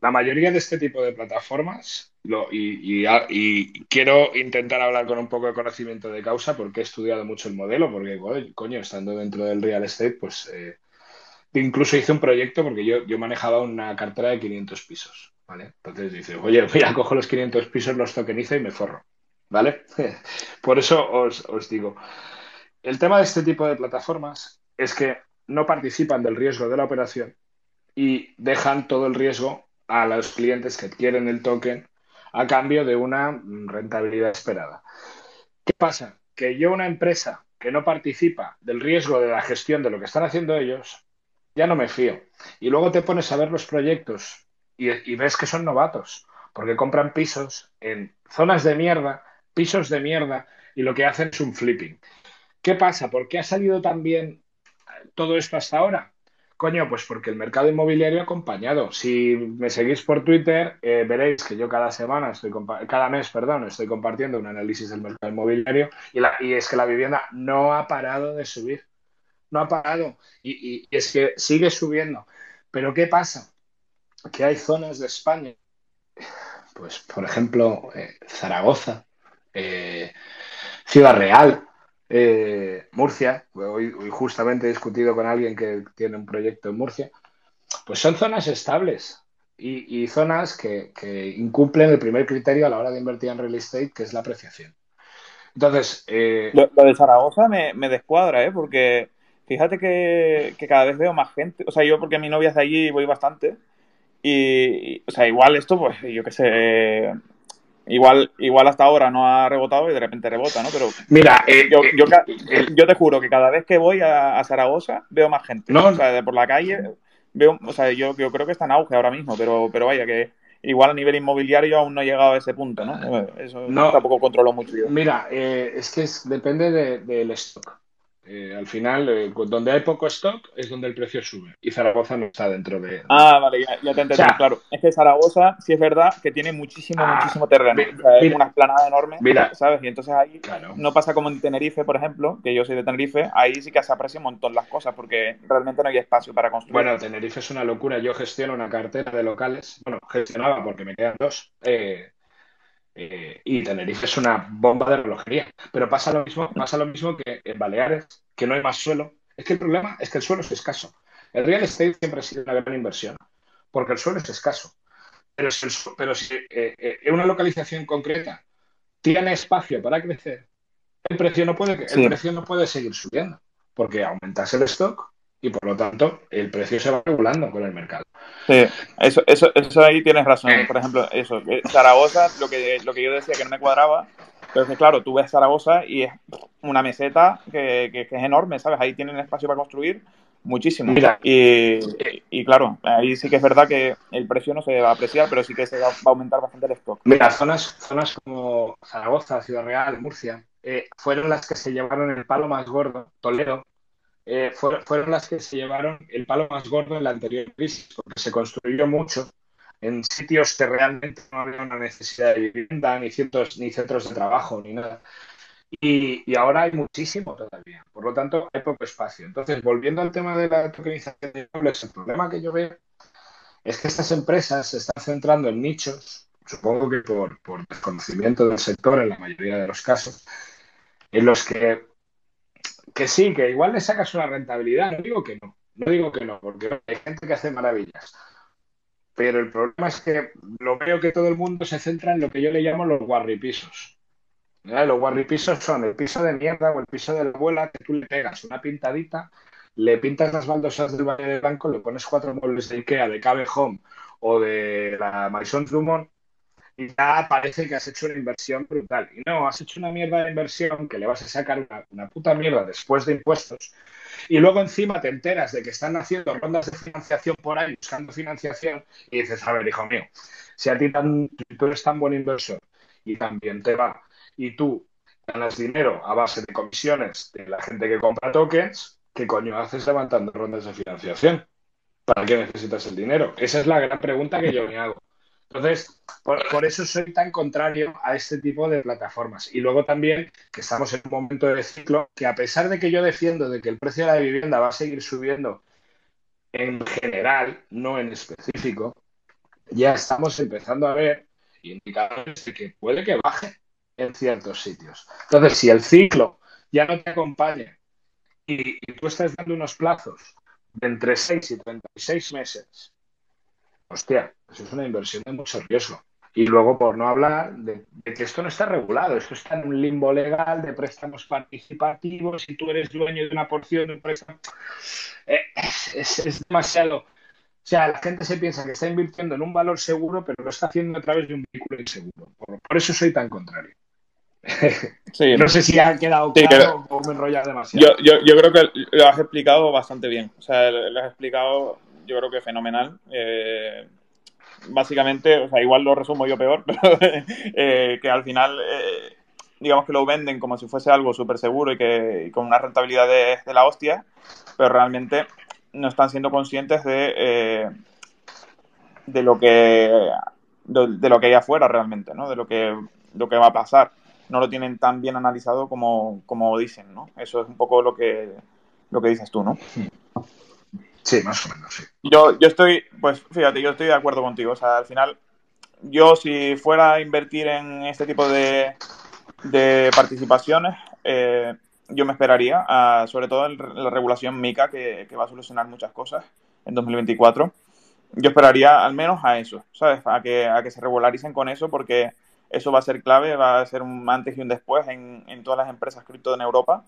La mayoría de este tipo de plataformas, y, quiero intentar hablar con un poco de conocimiento de causa porque he estudiado mucho el modelo, porque, coño, estando dentro del real estate, pues eh, incluso hice un proyecto porque yo, yo manejaba una cartera de 500 pisos, ¿vale? Entonces dice, oye, voy a cojo los 500 pisos, los tokenizo y me forro, ¿vale? Por eso os, os digo, el tema de este tipo de plataformas es que no participan del riesgo de la operación y dejan todo el riesgo a los clientes que adquieren el token a cambio de una rentabilidad esperada. ¿Qué pasa? Que yo, una empresa que no participa del riesgo de la gestión de lo que están haciendo ellos, ya no me fío. Y luego te pones a ver los proyectos y, ves que son novatos, porque compran pisos en zonas de mierda, pisos de mierda, y lo que hacen es un flipping. ¿Qué pasa? ¿Por qué ha salido tan bien todo esto hasta ahora? Coño, pues porque el mercado inmobiliario ha acompañado. Si me seguís por Twitter, eh, veréis que yo cada semana, estoy cada mes, perdón, estoy compartiendo un análisis del mercado inmobiliario y, y es que la vivienda no ha parado de subir no ha parado y, es que sigue subiendo. Pero ¿qué pasa? Que hay zonas de España, pues por ejemplo, eh, Zaragoza, eh, Ciudad Real, eh, Murcia, hoy, justamente he discutido con alguien que tiene un proyecto en Murcia, pues son zonas estables y, zonas que, incumplen el primer criterio a la hora de invertir en real estate, que es la apreciación. Entonces... Lo, de Zaragoza me, descuadra, ¿eh? Porque fíjate que, cada vez veo más gente. O sea, yo porque mi novia es de allí voy bastante. Y, o sea, igual esto, pues, yo qué sé, Igual, igual hasta ahora no ha rebotado y de repente rebota, ¿no? Pero mira, eh, yo, eh, yo, te juro que cada vez que voy a, Zaragoza veo más gente. ¿no? O sea, por la calle veo, o sea, yo, yo creo que está en auge ahora mismo, pero, pero vaya que igual a nivel inmobiliario aún no he llegado a ese punto, ¿no? Eso tampoco controlo mucho yo. Mira, eh, es que depende del stock. Eh, al final, eh, donde hay poco stock es donde el precio sube. Y Zaragoza no está dentro de. Ah, vale, ya, te entendí, claro. Es que Zaragoza sí es verdad que tiene muchísimo, ah, muchísimo terreno. es una esplanada enorme, ¿sabes? Y entonces ahí no pasa como en Tenerife, por ejemplo, que yo soy de Tenerife, ahí sí que se aprecia un montón las cosas porque realmente no hay espacio para construir. Bueno, Tenerife es una locura. Yo gestiono una cartera de locales. Bueno, gestionaba porque me quedan dos. Eh, eh, y Tenerife es una bomba de relojería. Pero pasa lo mismo, pasa lo mismo que en Baleares, que no hay más suelo. Es que el problema es que el suelo es escaso. El real estate siempre ha sido una gran inversión, porque el suelo es escaso. Pero si, pero si eh, eh, una localización concreta tiene espacio para crecer, el precio no puede, el precio no puede seguir subiendo, porque aumentas el stock y por lo tanto el precio se va regulando con el mercado. Sí, eso, eso, eso ahí tienes razón. Eh. Por ejemplo, eso, Zaragoza, lo que, lo que yo decía que no me cuadraba, pero es que claro, tú ves Zaragoza y es una meseta que, que, es enorme, ¿sabes? Ahí tienen espacio para construir muchísimo. y, y, claro, ahí sí que es verdad que el precio no se va a apreciar, pero sí que se va, a aumentar bastante el stock. Mira, zonas, zonas como Zaragoza, Ciudad Real, Murcia, eh, fueron las que se llevaron el palo más gordo, Toledo, eh, fueron, las que se llevaron el palo más gordo en la anterior crisis, porque se construyó mucho en sitios que realmente no había una necesidad de vivienda, ni, centros, ni centros de trabajo, ni nada. Y, ahora hay muchísimo todavía. Por lo tanto, hay poco espacio. Entonces, volviendo al tema de la tokenización de inmuebles, el problema que yo veo es que estas empresas se están centrando en nichos, supongo que por, por desconocimiento del sector en la mayoría de los casos, en los que que sí, que igual le sacas una rentabilidad, no digo que no, no digo que no, porque hay gente que hace maravillas. Pero el problema es que lo veo que todo el mundo se centra en lo que yo le llamo los guarripisos. Los guarripisos son el piso de mierda o el piso de la abuela que tú le pegas una pintadita, le pintas las baldosas del Valle de Blanco, le pones cuatro muebles de Ikea, de Cave Home o de la Maison Drummond ya parece que has hecho una inversión brutal. Y no, has hecho una mierda de inversión que le vas a sacar una, puta mierda después de impuestos. Y luego encima te enteras de que están haciendo rondas de financiación por ahí, buscando financiación, y dices, a ver, hijo mío, si a ti tan, tú eres tan buen inversor y también te va, y tú ganas dinero a base de comisiones de la gente que compra tokens, ¿qué coño haces levantando rondas de financiación? ¿Para qué necesitas el dinero? Esa es la gran pregunta que yo me hago. Entonces, por, eso soy tan contrario a este tipo de plataformas. Y luego también que estamos en un momento de ciclo que a pesar de que yo defiendo de que el precio de la vivienda va a seguir subiendo en general, no en específico, ya estamos empezando a ver indicadores de que puede que baje en ciertos sitios. Entonces, si el ciclo ya no te acompaña y, y tú estás dando unos plazos de entre 6 y 36 meses hostia, eso es una inversión de mucho riesgo. Y luego, por no hablar de, que esto no está regulado, esto está en un limbo legal de préstamos participativos, si tú eres dueño de una porción de un préstamo. Eh, es, demasiado. O sea, la gente se piensa que está invirtiendo en un valor seguro, pero lo está haciendo a través de un vehículo inseguro. Por, eso soy tan contrario. no sé si ha quedado claro o me enrollas demasiado. Yo, yo, creo que lo has explicado bastante bien. O sea, lo has explicado yo creo que fenomenal. Eh, básicamente, o sea, igual lo resumo yo peor, pero eh, que al final, eh, digamos que lo venden como si fuese algo súper seguro y que con una rentabilidad de, la hostia, pero realmente no están siendo conscientes de, de lo que de, lo que hay afuera realmente, ¿no? De lo que, lo que va a pasar. No lo tienen tan bien analizado como, como dicen, ¿no? Eso es un poco lo que, lo que dices tú, ¿no? Sí, más o menos, sí. Yo, yo estoy, pues fíjate, yo estoy de acuerdo contigo. O sea, al final, yo si fuera a invertir en este tipo de, de participaciones, eh, yo me esperaría, sobre todo en la regulación MICA, que, va a solucionar muchas cosas en 2024. yo esperaría al menos a eso, ¿sabes? A que, a que se regularicen con eso porque eso va a ser clave, va a ser un antes y un después en, en todas las empresas cripto en Europa.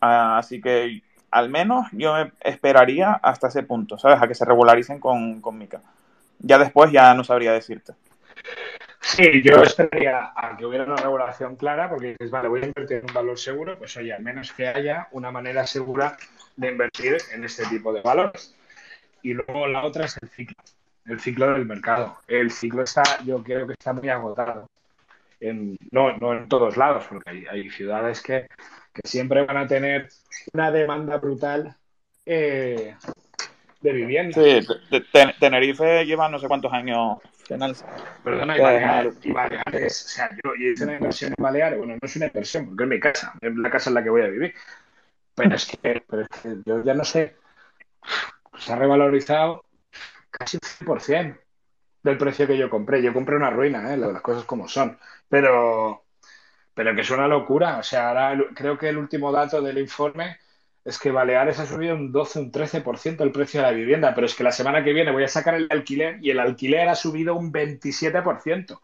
Uh, así que al menos yo me esperaría hasta ese punto, ¿sabes? A que se regularicen con, con Mica. Ya después ya no sabría decirte. Sí, yo esperaría a que hubiera una regulación clara, porque dices, vale, voy a invertir en un valor seguro, pues oye, al menos que haya una manera segura de invertir en este tipo de valores. Y luego la otra es el ciclo, el ciclo del mercado. El ciclo está, yo creo que está muy agotado. En, no, no en todos lados, porque hay ciudades que, que, siempre van a tener una demanda brutal eh, de vivienda. Sí, Tenerife lleva no sé cuántos años en alza. Perdona, y Baleares, y Baleares, o sea, yo, hice una inversión en Baleares, bueno, no es una inversión, porque es mi casa, es la casa en la que voy a vivir. Pero es que, pero es que yo ya no sé, se ha revalorizado casi un 100% del precio que yo compré. Yo compré una ruina, ¿eh? las cosas como son. Pero, pero que es una locura. O sea, ahora creo que el último dato del informe es que Baleares ha subido un 12, un 13% el precio de la vivienda, pero es que la semana que viene voy a sacar el alquiler y el alquiler ha subido un 27%.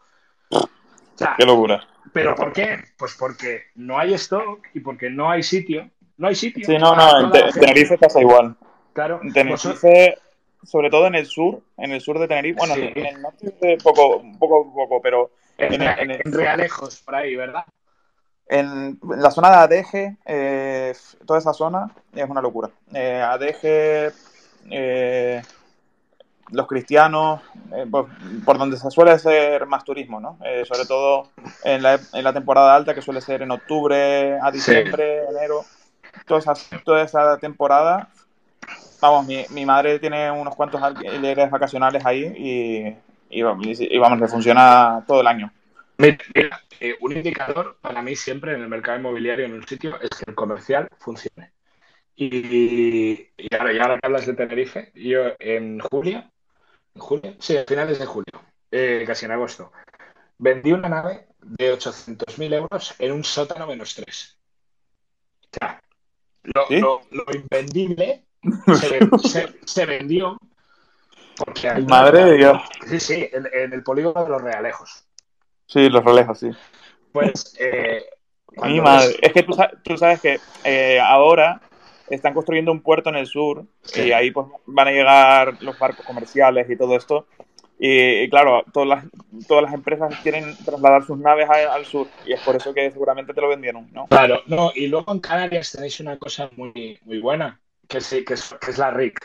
O sea, Qué locura. ¿Pero por qué? Pues porque no hay stock y porque no hay sitio. No hay sitio. Sí, no, no, en Tenerife pasa igual. Claro. En Tenerife, sobre todo en el sur, en el sur de Tenerife, bueno, Sí. en el norte poco, un poco, poco, pero En, en en en Realejos, por ahí, ¿verdad? En la zona de Adeje, eh, toda esa zona es una locura. Eh, Adeje, eh, los cristianos, eh, por, por donde se suele hacer más turismo, ¿no? Eh, sobre todo en la, en la temporada alta, que suele ser en octubre a diciembre, enero. Toda esa, toda esa temporada, vamos, mi, mi madre tiene unos cuantos alquileres vacacionales ahí y, y, y vamos, le funciona todo el año. Mira, eh, un indicador para mí siempre en el mercado inmobiliario en un sitio es que el comercial funcione. Y, y ahora, y ahora que hablas de Tenerife, yo en julio, en julio, sí, a finales de julio, eh, casi en agosto, vendí una nave de 800.000 euros en un sótano menos 3. O sea, lo, ¿Sí? lo, lo invendible se, se, se vendió porque Madre de Dios. Sí, sí, en, en el polígono de los Realejos. Sí, los relejos, sí. Pues eh, Mi madre. ves- Es que tú, tú sabes que eh, ahora están construyendo un puerto en el sur Sí. y ahí pues van a llegar los barcos comerciales y todo esto. Y, y claro, todas las, todas las empresas quieren trasladar sus naves a- al sur y es por eso que seguramente te lo vendieron, ¿no? Claro, no, y luego en Canarias tenéis una cosa muy, muy buena, que sí, que es, que es la RIC.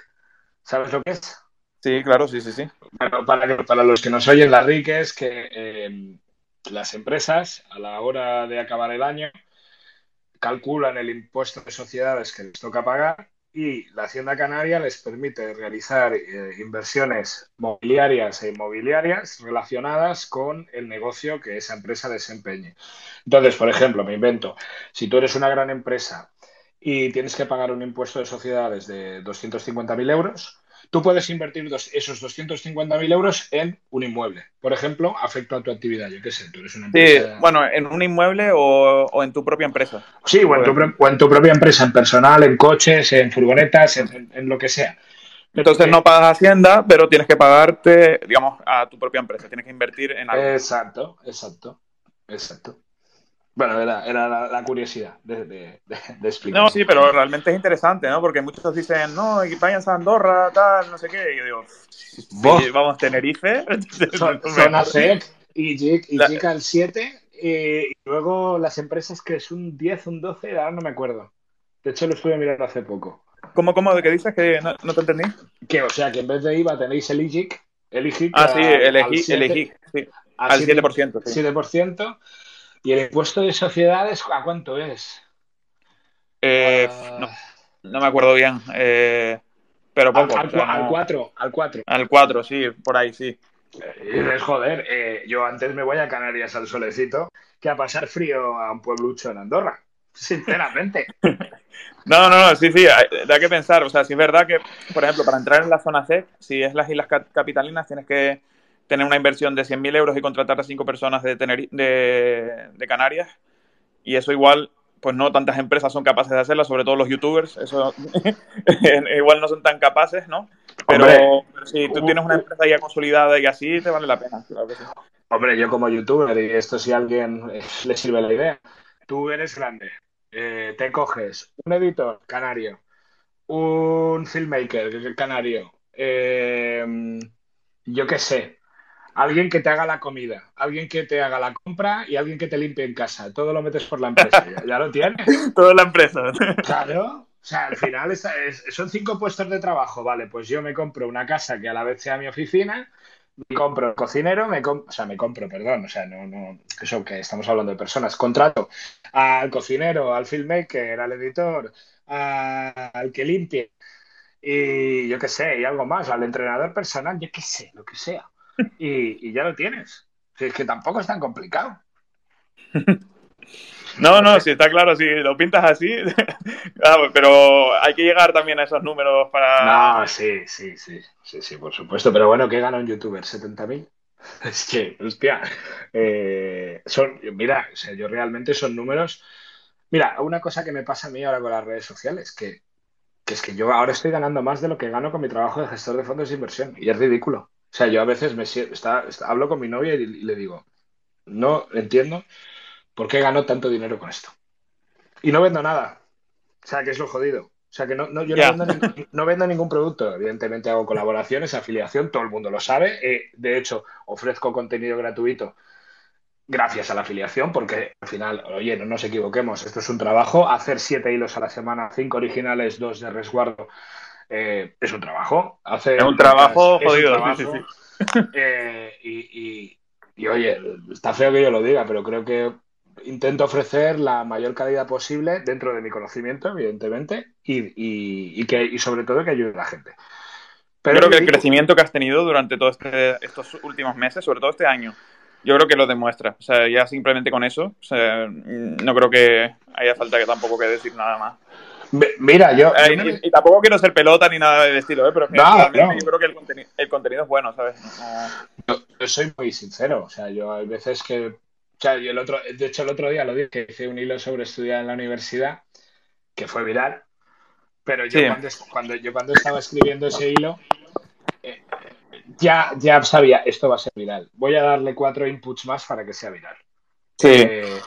¿Sabes lo que es? Sí, claro, sí, sí, sí. Bueno, para, para los que nos oyen, la RIC es que eh, las empresas, a la hora de acabar el año, calculan el impuesto de sociedades que les toca pagar y la Hacienda Canaria les permite realizar eh, inversiones mobiliarias e inmobiliarias relacionadas con el negocio que esa empresa desempeñe. Entonces, por ejemplo, me invento, si tú eres una gran empresa y tienes que pagar un impuesto de sociedades de 250.000 euros, tú puedes invertir dos- esos 250.000 euros en un inmueble. Por ejemplo, afecto a tu actividad. Yo qué sé, tú eres una Sí, empresa. bueno, en un inmueble o, o en tu propia empresa. Sí, o en, tu, pro- o en tu propia empresa, en personal, en coches, en furgonetas, en, en- en lo que sea. Entonces no pagas Hacienda, pero tienes que pagarte, digamos, a tu propia empresa. Tienes que invertir en algo. Exacto, exacto, exacto. Bueno, era, era la, la curiosidad de, de- de- de explicar. No, sí, pero realmente es interesante, ¿no? Porque muchos dicen, no, vayan a Andorra, tal, no sé qué. Y yo digo, Vos. sí, vamos, Tenerife. Son- Zona SEC y JIC, y JIC al 7 eh, y luego las empresas que es un 10, un 12, ahora no me acuerdo. De hecho, lo estuve mirando hace poco. ¿Cómo, cómo? ¿De qué dices? Que no, no te entendí. Que, o sea, que en vez de IVA tenéis el IJIC, el IJIC Ah, sí, al- elegí, al 7, elegí, sí, al 7%, 7%. Sí. 7%. Y el impuesto de sociedades, ¿a cuánto es? Eh, Ah, no, no me acuerdo bien, eh, pero al, poco. al, o sea, cua- al no- 4, al 4. al 4, sí, por ahí, sí. Y dices, joder, eh, yo antes me voy a Canarias al solecito que a pasar frío a un pueblucho en Andorra. Sinceramente. No, no, no, sí, sí, da que pensar. O sea, sí es verdad que, por ejemplo, para entrar en la zona C, si es las Islas Ca- Capitalinas, tienes que tener una inversión de 100.000 euros y contratar a cinco personas de, Teneri- de, de Canarias. Y eso igual, pues no tantas empresas son capaces de hacerlo, sobre todo los youtubers. Eso igual no son tan capaces, ¿no? Pero, si tú tienes una empresa ya consolidada y así, te vale la pena. Hombre, yo como youtuber, y esto si a alguien le sirve la idea, tú eres grande, eh, te coges un editor canario, un filmmaker canario, eh, yo qué sé, alguien que te haga la comida, alguien que te haga la compra y alguien que te limpie en casa. Todo lo metes por la empresa, ya, lo tienes. Todo la empresa. Claro. O sea, al final son cinco puestos de trabajo, vale, pues yo me compro una casa que a la vez sea mi oficina, me compro el cocinero, me o sea, me compro, perdón, o sea, no, no, eso que estamos hablando de personas, contrato al cocinero, al filmmaker, al editor, al que limpie, y yo qué sé, y algo más, al entrenador personal, yo qué sé, lo que sea. Y, ya lo tienes. es que tampoco es tan complicado. No, no, si está claro, si lo pintas así, pero hay que llegar también a esos números para... No, sí, sí, sí, sí, sí, por supuesto, pero bueno, ¿qué gana un youtuber? ¿70.000? Es que, hostia, eh, son, mira, o sea, yo realmente son números... Mira, una cosa que me pasa a mí ahora con las redes sociales, que que es que yo ahora estoy ganando más de lo que gano con mi trabajo de gestor de fondos de inversión. Y es ridículo. O sea, yo a veces me está, hablo con mi novia y, le digo, no entiendo por qué gano tanto dinero con esto. Y no vendo nada. O sea, que es lo jodido. O sea, que no, yo no, vendo, ningún producto. Evidentemente hago colaboraciones, afiliación, todo el mundo lo sabe. Eh, de hecho, ofrezco contenido gratuito gracias a la afiliación, porque al final, oye, no nos equivoquemos, esto es un trabajo, hacer siete hilos a la semana, cinco originales, dos de resguardo, eh, es un trabajo. Hacer es un trabajo jodido. Eh, y, oye, está feo que yo lo diga, pero creo que intento ofrecer la mayor calidad posible dentro de mi conocimiento, evidentemente, y, que, y sobre todo que ayude a la gente. Pero creo que el crecimiento que has tenido durante todos este, estos últimos meses, sobre todo este año, yo creo que lo demuestra. O sea, ya simplemente con eso, o sea, no creo que haya falta que tampoco que decir nada más. Mira, yo. Eh, y, tampoco quiero ser pelota ni nada del estilo, ¿eh? pero yo creo que el, contenido es bueno, ¿sabes? Yo, soy muy sincero. O sea, yo hay veces que. O sea, yo el otro, de hecho, el otro día lo dije, que hice un hilo sobre estudiar en la universidad, que fue viral. Pero yo, cuando, cuando, yo cuando estaba escribiendo ese hilo, ya, ya sabía, esto va a ser viral. Voy a darle cuatro inputs más para que sea viral. Sí. Eh,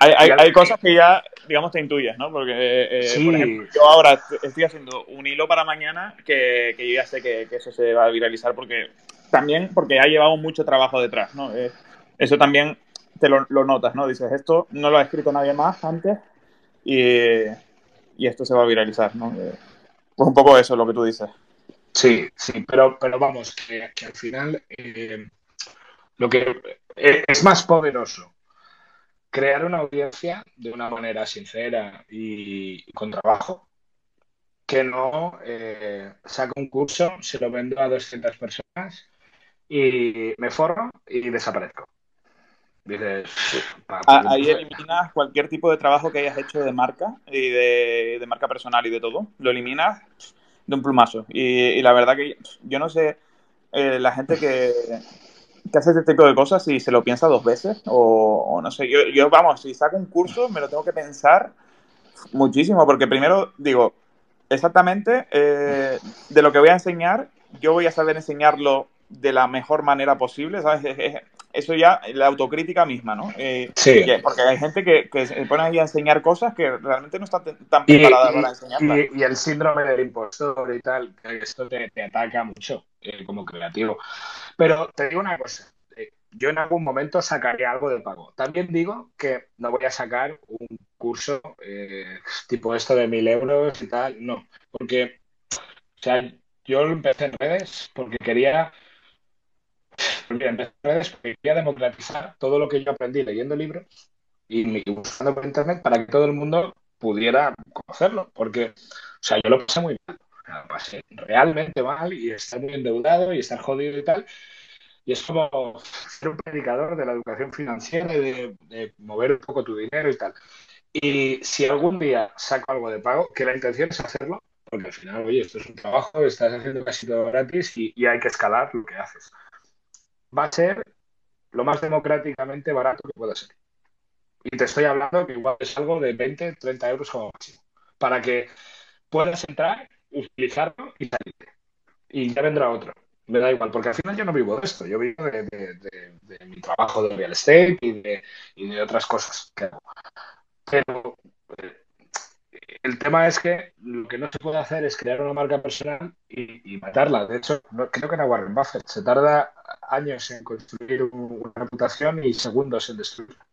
hay, cosas que ya, digamos, te intuyes, ¿no? Porque, eh, por ejemplo, yo ahora estoy haciendo un hilo para mañana que, yo ya sé que, eso se va a viralizar porque también porque ha llevado mucho trabajo detrás, ¿no? Eh, eso también te lo, notas, ¿no? Dices, esto no lo ha escrito nadie más antes y, y esto se va a viralizar, ¿no? pues un poco eso es lo que tú dices. Sí, sí, pero, pero vamos, que, al final eh, lo que eh, es más poderoso crear una audiencia de una manera sincera y, con trabajo que no eh, saco un curso, se lo vendo a 200 personas y me forro y desaparezco. Dices, Ahí eliminas cualquier tipo de trabajo que hayas hecho de marca y de, de marca personal y de todo. Lo eliminas de un plumazo. Y, la verdad que yo no sé eh, la gente que, hace este tipo de cosas si se lo piensa dos veces o, no sé. Yo, yo, vamos, si saco un curso me lo tengo que pensar muchísimo porque primero digo, exactamente eh, de lo que voy a enseñar, yo voy a saber enseñarlo de la mejor manera posible, ¿sabes? eso ya, la autocrítica misma, ¿no? Eh, sí. Porque hay gente que, se pone ahí a enseñar cosas que realmente no está tan preparada para enseñarlas. Y, el síndrome del impostor y tal, esto te, ataca mucho eh, como creativo. Pero te digo una cosa, eh, yo en algún momento sacaré algo de pago. También digo que no voy a sacar un curso tipo esto de mil euros y tal, no, porque, o sea, yo empecé en redes porque quería quería democratizar todo lo que yo aprendí leyendo libros y buscando por internet para que todo el mundo pudiera conocerlo, porque, o sea, yo lo pasé muy mal, lo pasé realmente mal y estar muy endeudado y estar jodido y tal. Y es como ser un predicador de la educación financiera y de, mover un poco tu dinero y tal. Y si algún día saco algo de pago, que la intención es hacerlo, porque al final, oye, esto es un trabajo, estás haciendo casi todo gratis y, y hay que escalar lo que haces va a ser lo más democráticamente barato que pueda ser. Y te estoy hablando que igual es algo de 20, 30 euros como máximo. Para que puedas entrar, utilizarlo y salirte. y ya vendrá otro. Me da igual, porque al final yo no vivo de esto, yo vivo de, mi trabajo de real estate y de, y de otras cosas que hago. Pero eh, el tema es que lo que no se puede hacer es crear una marca personal y, matarla. De hecho, creo que era Warren Buffett. Se tarda años en construir una reputación y segundos en destruirla.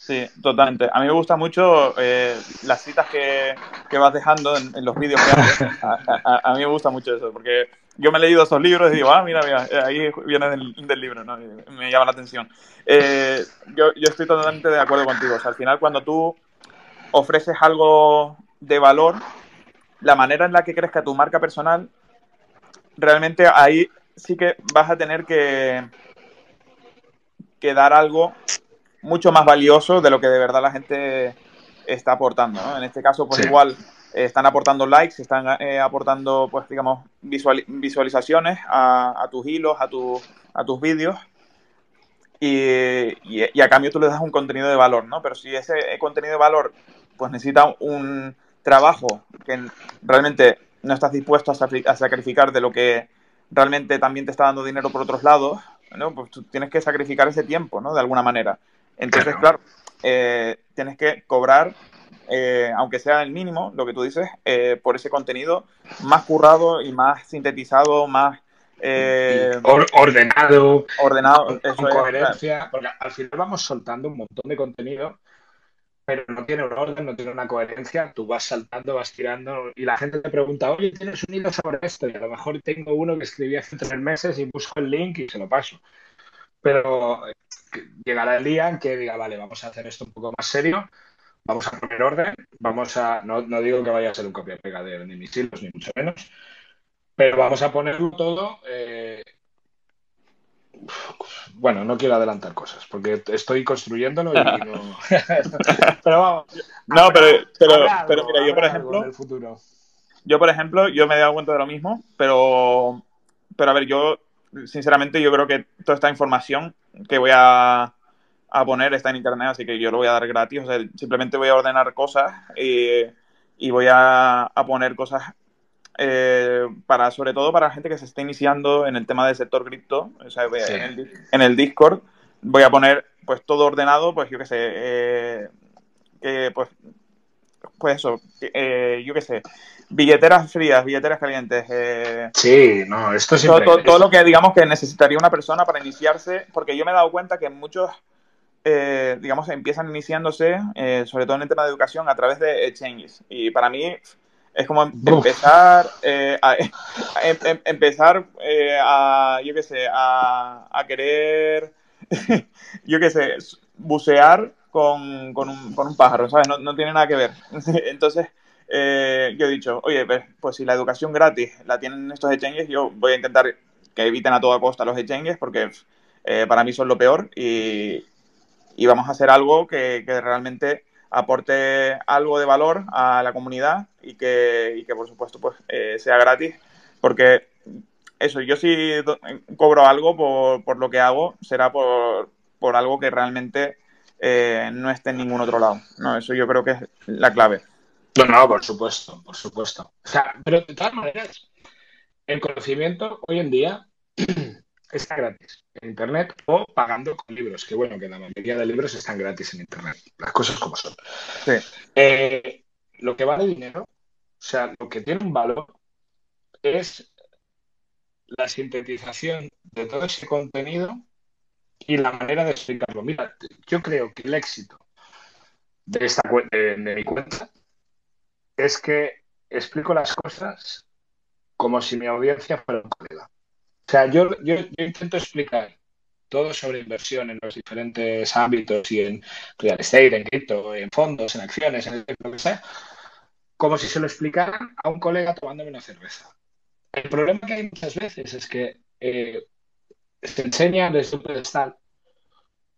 Sí, totalmente. A mí me gusta mucho eh, las citas que, vas dejando en, los vídeos que haces. A, mí me gusta mucho eso, porque yo me he leído esos libros y digo, ah, mira, mira, eh, ahí viene del, libro, ¿no? me llama la atención. Eh, yo, yo estoy totalmente de acuerdo contigo. O sea, al final, cuando tú ofreces algo de valor, la manera en la que crezca tu marca personal, realmente ahí sí que vas a tener que, que dar algo mucho más valioso de lo que de verdad la gente está aportando. En este caso, pues igual eh, están aportando likes, están eh, aportando, pues digamos, visualizaciones a, tus hilos, a, a tus vídeos. Y, y, a cambio tú le das un contenido de valor, ¿no? Pero si ese contenido de valor pues necesita un trabajo que realmente no estás dispuesto a sacrificar de lo que realmente también te está dando dinero por otros lados, ¿no? Pues tú tienes que sacrificar ese tiempo, ¿no? De alguna manera. Entonces, claro, eh, tienes que cobrar, eh, aunque sea el mínimo, lo que tú dices, eh, por ese contenido más currado y más sintetizado, más... ordenado. Ordenado, con, coherencia. Porque al final vamos soltando un montón de contenido pero no tiene un orden, no tiene una coherencia, tú vas saltando, vas tirando y la gente te pregunta, oye, ¿tienes un hilo sobre esto? Y a lo mejor tengo uno que escribí hace tres meses y busco el link y se lo paso. Pero llegará el día en que diga, vale, vamos a hacer esto un poco más serio, vamos a poner orden, vamos a, no, digo que vaya a ser un copia-pega de, de mis hilos, ni mucho menos, pero vamos a ponerlo todo eh, bueno, no quiero adelantar cosas porque estoy construyéndolo y no. pero vamos. No, pero, pero, mira, yo por ejemplo. Yo, por ejemplo, yo me he dado cuenta de lo mismo, pero. Pero a ver, yo, sinceramente, yo creo que toda esta información que voy a, a poner está en internet, así que yo lo voy a dar gratis. O sea, simplemente voy a ordenar cosas y, y voy a, a poner cosas eh, para, sobre todo para la gente que se está iniciando en el tema del sector cripto, en, el, Discord, voy a poner pues todo ordenado, pues yo qué sé, eh, pues, pues eso, eh, yo qué sé, billeteras frías, billeteras calientes. sí, no, esto es todo, todo, lo que digamos que necesitaría una persona para iniciarse, porque yo me he dado cuenta que muchos, digamos, empiezan iniciándose, sobre todo en el tema de educación, a través de exchanges. Y para mí es como empezar, eh, a, em, em, empezar eh, a, yo qué sé, a, a querer, yo qué sé, bucear con, con, un, con un pájaro, ¿sabes? No, no, tiene nada que ver. Entonces, eh, yo he dicho, oye, pues, si la educación gratis la tienen estos exchanges, yo voy a intentar que eviten a toda costa los exchanges porque para mí son lo peor y, y vamos a hacer algo que, que realmente aporte algo de valor a la comunidad y que, y que por supuesto pues eh, sea gratis porque eso yo si cobro algo por, por, lo que hago será por, por algo que realmente eh, no esté en ningún otro lado no eso yo creo que es la clave no no por supuesto por supuesto o sea pero de todas maneras el conocimiento hoy en día está gratis en Internet o pagando con libros, que bueno, que la mayoría de libros están gratis en Internet, las cosas como son. Eh, lo que vale dinero, o sea, lo que tiene un valor es la sintetización de todo ese contenido y la manera de explicarlo. Mira, yo creo que el éxito de, esta, de mi cuenta es que explico las cosas como si mi audiencia fuera un colega. O sea, yo, intento explicar todo sobre inversión en los diferentes ámbitos y en real estate, en cripto, en fondos, en acciones, en lo que sea, como si se lo explicaran a un colega tomándome una cerveza. El problema que hay muchas veces es que eh, se enseña desde un pedestal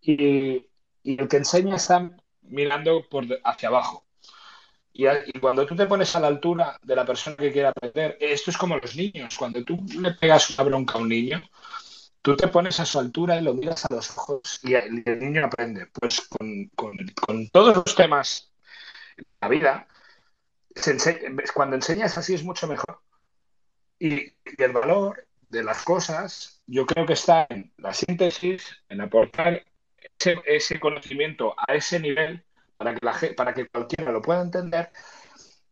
y, y, el que enseña está mirando por hacia abajo. Y, cuando tú te pones a la altura de la persona que quiere aprender, esto es como los niños. Cuando tú le pegas una bronca a un niño, tú te pones a su altura y lo miras a los ojos y el, niño aprende. Pues con, todos los temas de la vida, cuando enseñas así es mucho mejor. Y, el valor de las cosas, yo creo que está en la síntesis, en aportar ese, conocimiento a ese nivel para que, la, para que cualquiera lo pueda entender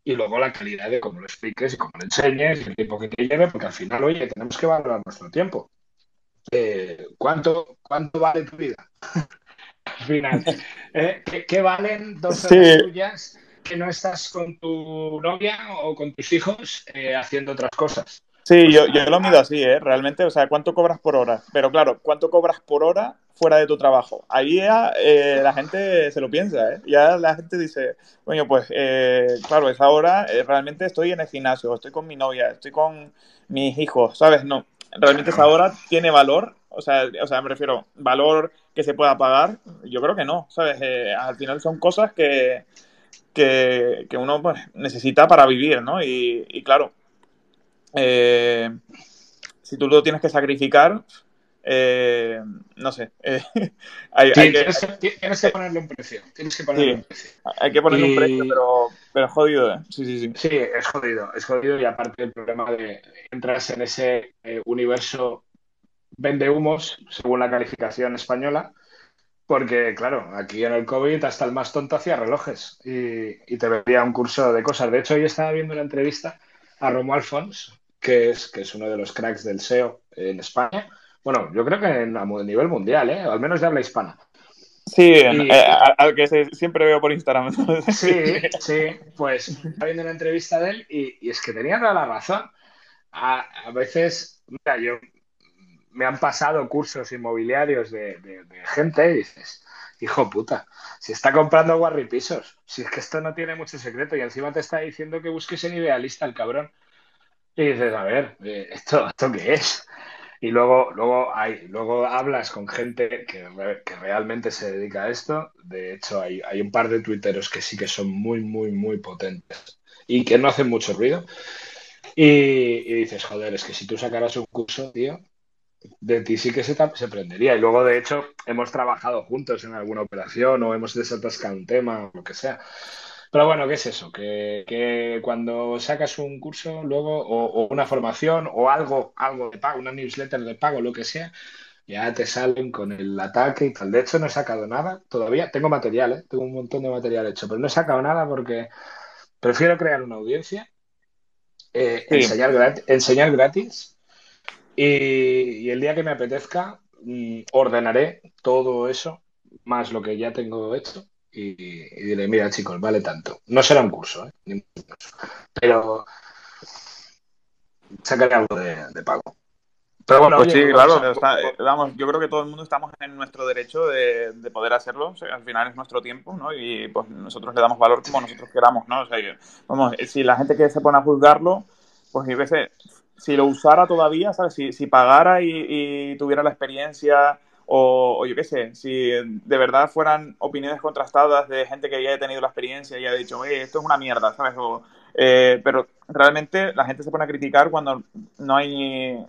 y luego la calidad de cómo lo expliques y cómo lo enseñes y el tiempo que te lleve, porque al final, oye, tenemos que valorar nuestro tiempo. Eh, ¿cuánto, ¿Cuánto vale tu vida? al final, eh, ¿qué, valen dos horas tuyas que no estás con tu novia o con tus hijos eh, haciendo otras cosas. Sí, yo, yo lo mido así, ¿eh? Realmente, o sea, ¿cuánto cobras por hora? Pero claro, ¿cuánto cobras por hora fuera de tu trabajo? Ahí ya eh, la gente se lo piensa, ¿eh? Ya la gente dice, bueno, pues, eh, claro, esa hora realmente estoy en el gimnasio, estoy con mi novia, estoy con mis hijos, ¿sabes? No, realmente esa hora tiene valor, o sea, o sea, me refiero, valor que se pueda pagar, yo creo que no, ¿sabes? al final son cosas que, que, uno pues, necesita para vivir, ¿no? Y, claro, eh, si tú lo tienes que sacrificar, eh, no sé. Eh, hay, que, tienes, que, ponerle un precio. Tienes que ponerle un precio. Hay que ponerle un precio, pero, pero es jodido, ¿eh? Sí, sí, sí. Sí, es jodido. Es jodido y aparte el problema de entras en ese universo vende humos, según la calificación española, porque, claro, aquí en el COVID hasta el más tonto hacía relojes y, te veía un curso de cosas. De hecho, hoy estaba viendo una entrevista a Romo Alfons, que es, que es uno de los cracks del SEO en España. Bueno, yo creo que a nivel mundial, ¿eh? al menos de habla hispana. Sí, eh, al que siempre veo por Instagram. Sí, sí, pues estaba viendo una entrevista de él y, es que tenía toda la razón. A, a veces, mira, yo me han pasado cursos inmobiliarios de, gente y dices, hijo puta, si está comprando guarripisos, si es que esto no tiene mucho secreto y encima te está diciendo que busques en idealista el cabrón. Y dices, a ver, eh, ¿esto, ¿esto qué es? Y luego, luego, hay, luego hablas con gente que, realmente se dedica a esto. De hecho, hay, hay un par de tuiteros que sí que son muy, muy, muy potentes y que no hacen mucho ruido. Y, y, dices, joder, es que si tú sacaras un curso, tío, de ti sí que se, se prendería. Y luego, de hecho, hemos trabajado juntos en alguna operación o hemos desatascado un tema o lo que sea. Pero bueno, ¿qué es eso? Que, cuando sacas un curso luego o, una formación o algo, algo de pago, una newsletter de pago, lo que sea, ya te salen con el ataque y tal. De hecho, no he sacado nada todavía. Tengo material, ¿eh? tengo un montón de material hecho, pero no he sacado nada porque prefiero crear una audiencia, eh, enseñar, enseñar gratis y, el día que me apetezca, mm, ordenaré todo eso, más lo que ya tengo hecho, y, diré, mira chicos, vale tanto. No será un curso, ¿eh? pero sacaré algo de, pago. Pero bueno, pues sí, claro, vamos, yo creo que todo el mundo estamos en nuestro derecho de, poder hacerlo, al final es nuestro tiempo, ¿no? Y pues nosotros le damos valor como nosotros queramos, ¿no? O sea, vamos, si la gente que se pone a juzgarlo, pues a veces si lo usara todavía, ¿sabes? Si, si pagara y, tuviera la experiencia o, yo qué sé, si de verdad fueran opiniones contrastadas de gente que ya ha tenido la experiencia y ha dicho, oye, esto es una mierda, ¿sabes? Eh, pero realmente la gente se pone a criticar cuando no hay,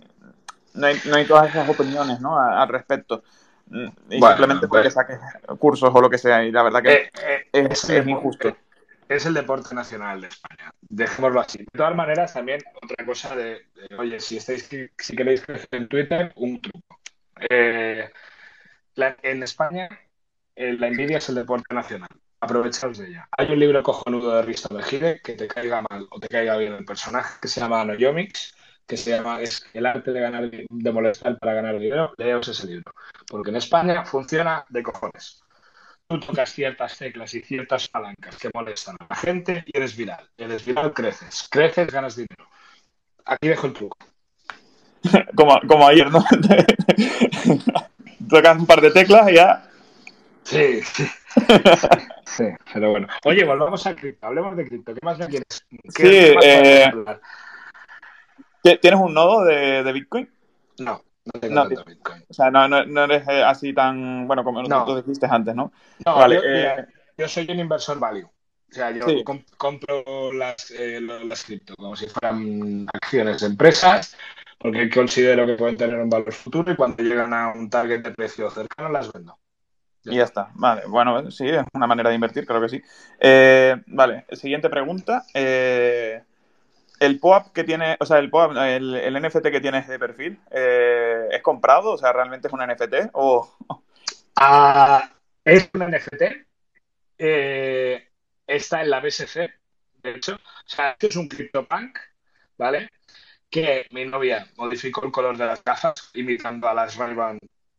no hay, todas esas opiniones, ¿no? Al respecto. Mm, y simplemente porque pues saques cursos o lo que sea. Y la verdad que eh, eh, es, es, injusto es el deporte nacional de España. Dejémoslo así. De todas maneras, también otra cosa de, oye, si estáis, si queréis crecer en Twitter, un truco. Eh, en España, eh, la envidia es el deporte nacional. Aprovechaos de ella. Hay un libro cojonudo de Risto Mejide que te caiga mal o te caiga bien el personaje que se llama Anoyomics, que se llama es el arte de ganar de molestar para ganar dinero. Leos ese libro. Porque en España funciona de cojones tú tocas ciertas teclas y ciertas palancas que molestan a la gente y eres viral. Eres viral, creces. Creces, ganas dinero. Aquí dejo el truco. como, como ayer, ¿no? tocas un par de teclas y ya. Sí, sí. sí, pero bueno. Oye, volvamos a cripto. Hablemos de cripto. ¿Qué más me quieres? ¿Qué sí, eh, ¿Tienes un nodo de, de Bitcoin? No. No tengo tanto Bitcoin. O sea, no, no, no, eres eh, así tan, bueno, como tú dijiste antes, ¿no? No, vale, eh, yo, soy un inversor value. O sea, yo compro las, eh, las cripto como si fueran acciones de empresas, porque considero que pueden tener un valor futuro y cuando llegan a un target de precio cercano las vendo. y ya está. Vale, bueno, sí, es una manera de invertir, creo que sí. vale, siguiente pregunta. el POAP que tiene, o sea, el POAP, el, NFT que tienes de perfil, eh, ¿es comprado? O sea, ¿realmente es un NFT? O... Ah, es un NFT. Eh, está en la BSC, de hecho. O sea, esto es un CryptoPunk, ¿vale? Que mi novia modificó el color de las gafas imitando a las ray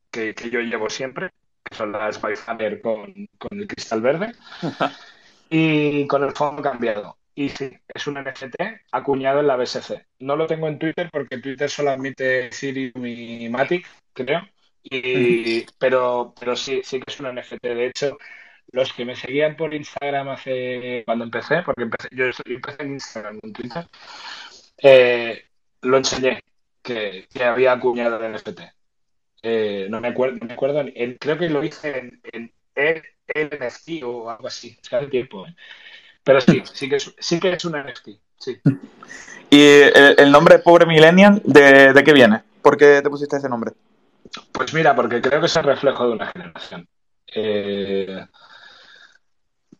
que, que yo llevo siempre, que son las Byfaner con, con el cristal verde. y con el fondo cambiado. Y sí, es un NFT acuñado en la BSC. No lo tengo en Twitter porque Twitter solo admite Ethereum y Matic, creo. Y, pero, pero sí, sí que es un NFT. De hecho, los que me seguían por Instagram hace cuando empecé, porque empecé, yo empecé en Instagram, en Twitter, eh, lo enseñé que, había acuñado el NFT. Eh, no me acuerdo, me acuerdo creo que lo hice en, en el NFT o algo así. Pero sí, sí que es, sí que es un NFT, sí. ¿Y el, nombre Pobre Millennial, ¿de, ¿de, qué viene? ¿Por qué te pusiste ese nombre? Pues mira, porque creo que es el reflejo de una generación. Eh,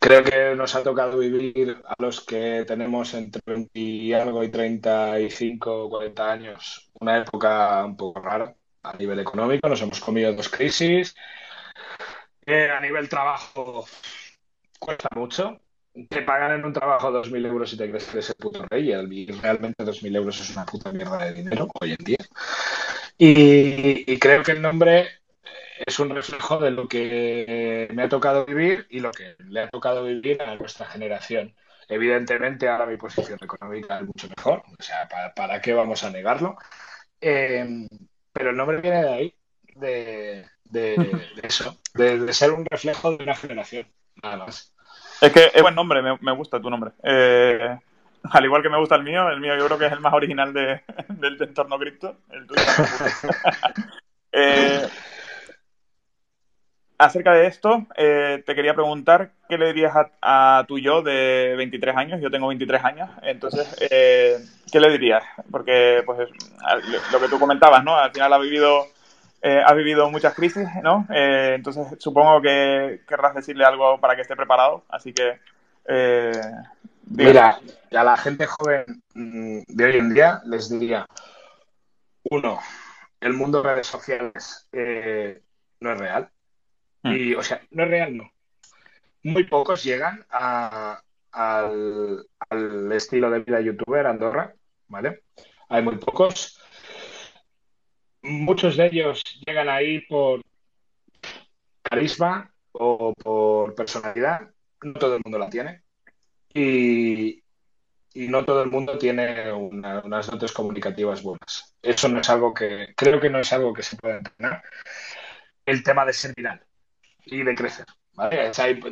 creo que nos ha tocado vivir a los que tenemos entre 20 y algo y 35 o 40 años una época un poco rara a nivel económico. Nos hemos comido dos crisis, a nivel trabajo cuesta mucho. Te pagan en un trabajo 2.000 euros y te crees que eres el puto rey y realmente 2.000 euros es una puta mierda de dinero hoy en día. Y, creo que el nombre es un reflejo de lo que me ha tocado vivir y lo que le ha tocado vivir a nuestra generación. Evidentemente ahora mi posición económica es mucho mejor, o sea, ¿para, qué vamos a negarlo? Eh, pero el nombre viene de ahí, de, de, eso, de, ser un reflejo de una generación, nada más. Es que es buen nombre, me, gusta tu nombre. Eh, al igual que me gusta el mío, el mío yo creo que es el más original de, del entorno cripto. El tuyo eh, acerca de esto, eh, te quería preguntar qué le dirías a, tu yo de 23 años. Yo tengo 23 años, entonces, ¿qué le dirías? Porque, pues, lo que tú comentabas, ¿no? Al final ha vivido eh, vivido muchas crisis, ¿no? Eh, entonces supongo que querrás decirle algo para que esté preparado, así que... Eh, Mira, a la gente joven mm, de hoy en día les diría, uno, el mundo de redes sociales no es real. Hmm. Y, o sea, no es real, no. Muy pocos llegan al, al estilo de vida youtuber Andorra, ¿vale? Hay muy pocos muchos de ellos llegan ahí por carisma o por personalidad. No todo el mundo la tiene. Y, no todo el mundo tiene unas dotes comunicativas buenas. Eso no es algo que, creo que no es algo que se pueda entrenar. El tema de ser viral y de crecer.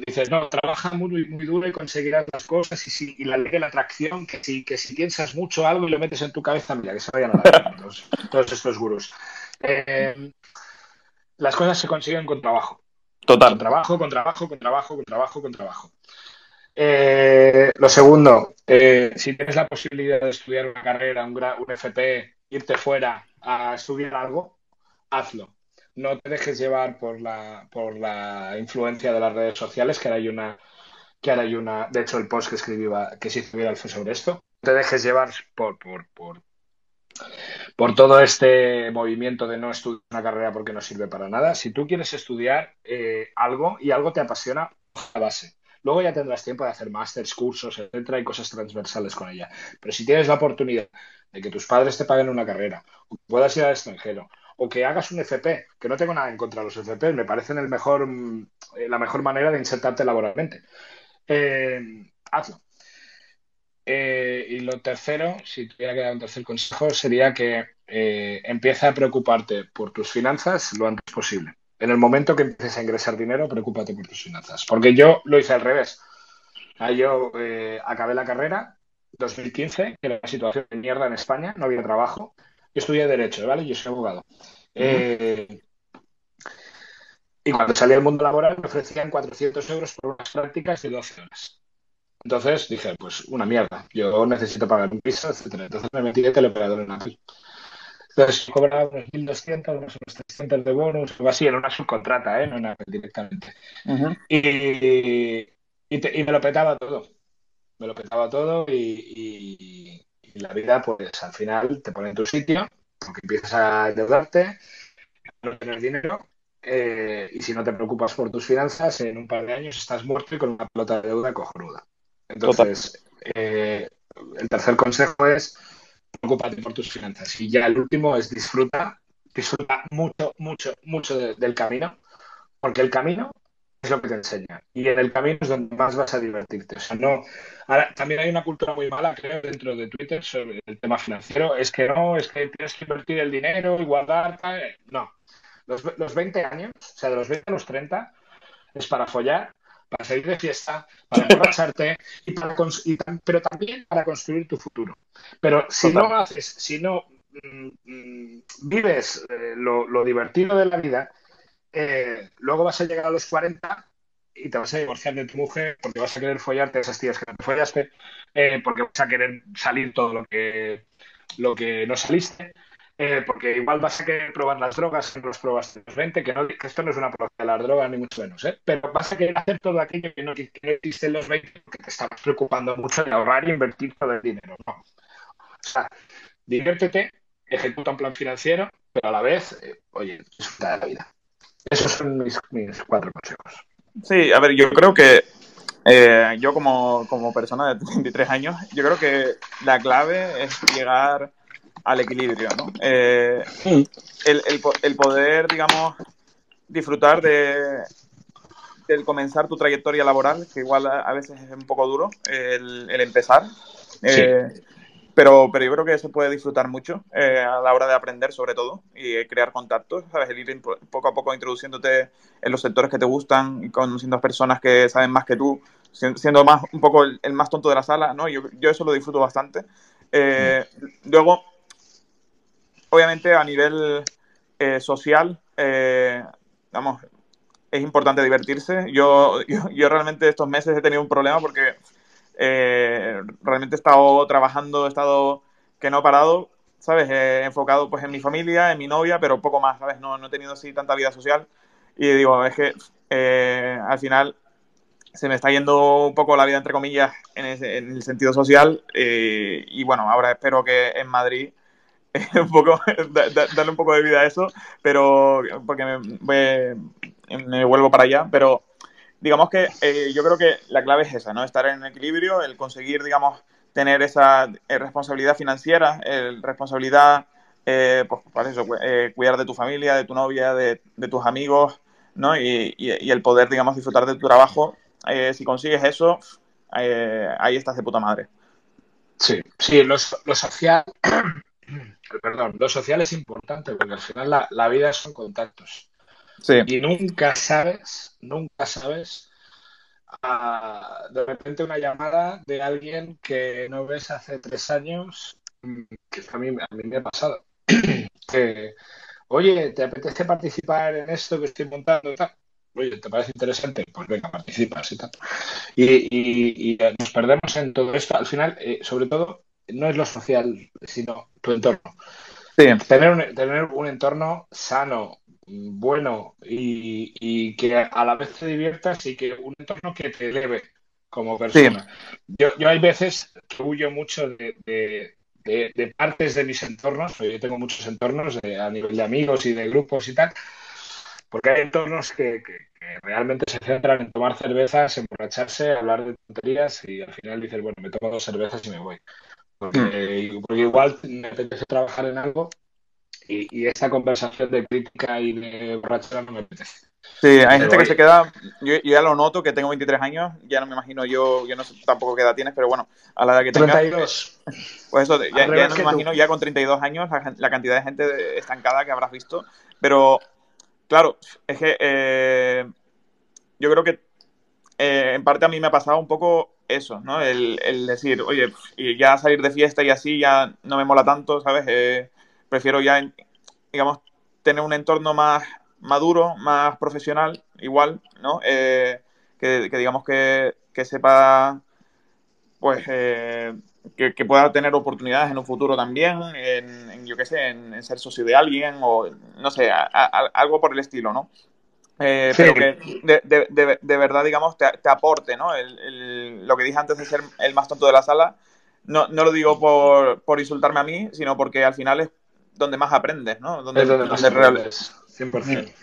dices, no, trabaja muy, muy duro y conseguirás las cosas y, si, y la ley de la atracción, que si, que si piensas mucho algo y lo metes en tu cabeza, mira, que se vayan a la todos, todos estos gurús. Eh, las cosas se consiguen con trabajo. Total. Con trabajo, con trabajo, con trabajo, con trabajo, con trabajo. Eh, lo segundo, eh, si tienes la posibilidad de estudiar una carrera, un, un FP, irte fuera a estudiar algo, hazlo. No te dejes llevar por la, por la influencia de las redes sociales, que ahora hay una, que una, de hecho el post que escribí que se hizo fue sobre esto. No te dejes llevar por, por, por, por todo este movimiento de no estudiar una carrera porque no sirve para nada. Si tú quieres estudiar eh, algo y algo te apasiona, a base. Luego ya tendrás tiempo de hacer másters, cursos, etcétera, y cosas transversales con ella. Pero si tienes la oportunidad de que tus padres te paguen una carrera, o puedas ir al extranjero, o que hagas un FP, que no tengo nada en contra de los FP, me parecen el mejor, eh, la mejor manera de insertarte laboralmente. Eh, hazlo. Eh, y lo tercero, si tuviera que dar un tercer consejo, sería que eh, empieza a preocuparte por tus finanzas lo antes posible. En el momento que empieces a ingresar dinero, preocúpate por tus finanzas. Porque yo lo hice al revés. Yo acabé la carrera 2015, que era una situación de mierda en España, no había trabajo. Yo estudié Derecho, ¿vale? Yo soy abogado. y cuando salí al mundo laboral me ofrecían 400 euros por unas prácticas de 12 horas. Entonces dije, pues una mierda, yo necesito pagar un piso, etcétera. Entonces me metí de teleoperador en Apple. Entonces cobraba unos 1.200, unos 300 de bonus, algo así, era una subcontrata, ¿eh? no en Apple directamente. y, y, me lo petaba todo. Me lo petaba todo y, la vida, pues al final te pone en tu sitio, porque empiezas a endeudarte, a no tener dinero, eh, y si no te preocupas por tus finanzas, en un par de años estás muerto y con una pelota de deuda cojonuda. Entonces, eh, el tercer consejo es preocúpate por tus finanzas. Y ya el último es disfruta, disfruta mucho, mucho, mucho del camino, porque el camino es lo que te enseña. Y en el camino es donde más vas a divertirte. O sea, no. Ahora, también hay una cultura muy mala, creo, dentro de Twitter sobre el tema financiero. Es que no, es que tienes que invertir el dinero y guardar. No. Los, los 20 años, o sea, de los 20 a los 30, es para follar, para salir de fiesta, para emborracharte, y pero también para construir tu futuro. Pero si no haces, si no mm, mm, vives eh, lo, divertido de la vida, eh, luego vas a llegar a los 40 y te vas a divorciar de tu mujer porque vas a querer follarte esas tías que no te follaste, eh, porque vas a querer salir todo lo que, lo que no saliste, eh, porque igual vas a querer probar las drogas en los pruebas de los 20, que, no, que esto no es una prueba de las drogas ni mucho menos, pero vas a querer hacer todo aquello que no, que en los 20 porque te estabas preocupando mucho de ahorrar e invertir todo el dinero. No. O sea, diviértete, ejecuta un plan financiero, pero a la vez, oye, disfruta de la vida. Esos son mis, mis cuatro consejos. Sí, a ver, yo creo que eh, yo como, como persona de 23 años, yo creo que la clave es llegar al equilibrio, ¿no? Eh, el, el, poder, digamos, disfrutar de el comenzar tu trayectoria laboral, que igual a, veces es un poco duro el, empezar. Eh, pero, pero yo creo que se puede disfrutar mucho eh, a la hora de aprender, sobre todo, y crear contactos, ¿sabes? El ir poco a poco introduciéndote en los sectores que te gustan conociendo a personas que saben más que tú, siendo más un poco el, más tonto de la sala, ¿no? Yo, yo eso lo disfruto bastante. Luego, obviamente a nivel eh, social, eh, vamos, es importante divertirse. Yo, yo, realmente estos meses he tenido un problema porque eh, realmente he estado trabajando, he estado que no he parado, ¿sabes? He enfocado pues en mi familia, en mi novia, pero poco más, ¿sabes? No, no he tenido así tanta vida social. Y digo, es que al final se me está yendo un poco la vida, entre comillas, en, en el sentido social. y bueno, ahora espero que en Madrid un poco, darle un poco de vida a eso, pero porque me, me vuelvo para allá, pero digamos que eh, yo creo que la clave es esa, ¿no? Estar en equilibrio, el conseguir, digamos, tener esa eh, responsabilidad financiera, el responsabilidad, eh, pues, para eso, cuidar de tu familia, de tu novia, de, tus amigos, ¿no? Y, y, el poder, digamos, disfrutar de tu trabajo. si consigues eso, ahí estás de puta madre. Sí, sí, lo, lo social perdón, lo social es importante porque al final la, vida son contactos. Y nunca sabes, nunca sabes ah, de repente una llamada de alguien que no ves hace tres años, que a mí, a mí me ha pasado. que, oye, ¿te apetece participar en esto que estoy montando? Oye, ¿te parece interesante? Pues venga, participas y tal. Y, nos perdemos en todo esto. Al final, eh, sobre todo, no es lo social, sino tu entorno. Tener, un, tener un entorno sano, bueno y, que a la vez te diviertas y que un entorno que te eleve como persona. Yo, yo hay veces que huyo mucho de, partes de mis entornos, yo tengo muchos entornos a nivel de amigos y de grupos y tal, porque hay entornos que, realmente se centran en tomar cervezas, emborracharse, hablar de tonterías y al final dices, bueno, me tomo dos cervezas y me voy. Porque, igual me apetece trabajar en algo y, esa conversación de crítica y de borrachera no me apetece. Sí, hay gente que se queda, yo, ya lo noto, que tengo 23 años, ya no me imagino yo, yo no sé tampoco qué edad tienes, pero bueno, a la edad que tengas... 32. Pues eso, ya, no me imagino ya con 32 años la, cantidad de gente estancada que habrás visto, pero claro, es que eh, yo creo que eh, en parte a mí me ha pasado un poco eso, ¿no? El, decir, oye, y ya salir de fiesta y así ya no me mola tanto, ¿sabes? Eh, prefiero ya, digamos, tener un entorno más maduro, más profesional, igual, ¿no? Eh, que, digamos que, sepa, pues, eh, que, pueda tener oportunidades en un futuro también, en, yo qué sé, en, ser socio de alguien o, no sé, algo por el estilo, ¿no? Eh, pero que de, verdad, digamos, te, aporte, ¿no? lo que dije antes de ser el más tonto de la sala, no, no lo digo por, por, insultarme a mí, sino porque al final es donde más aprendes, ¿no? Donde, es donde, más aprendes, 100%.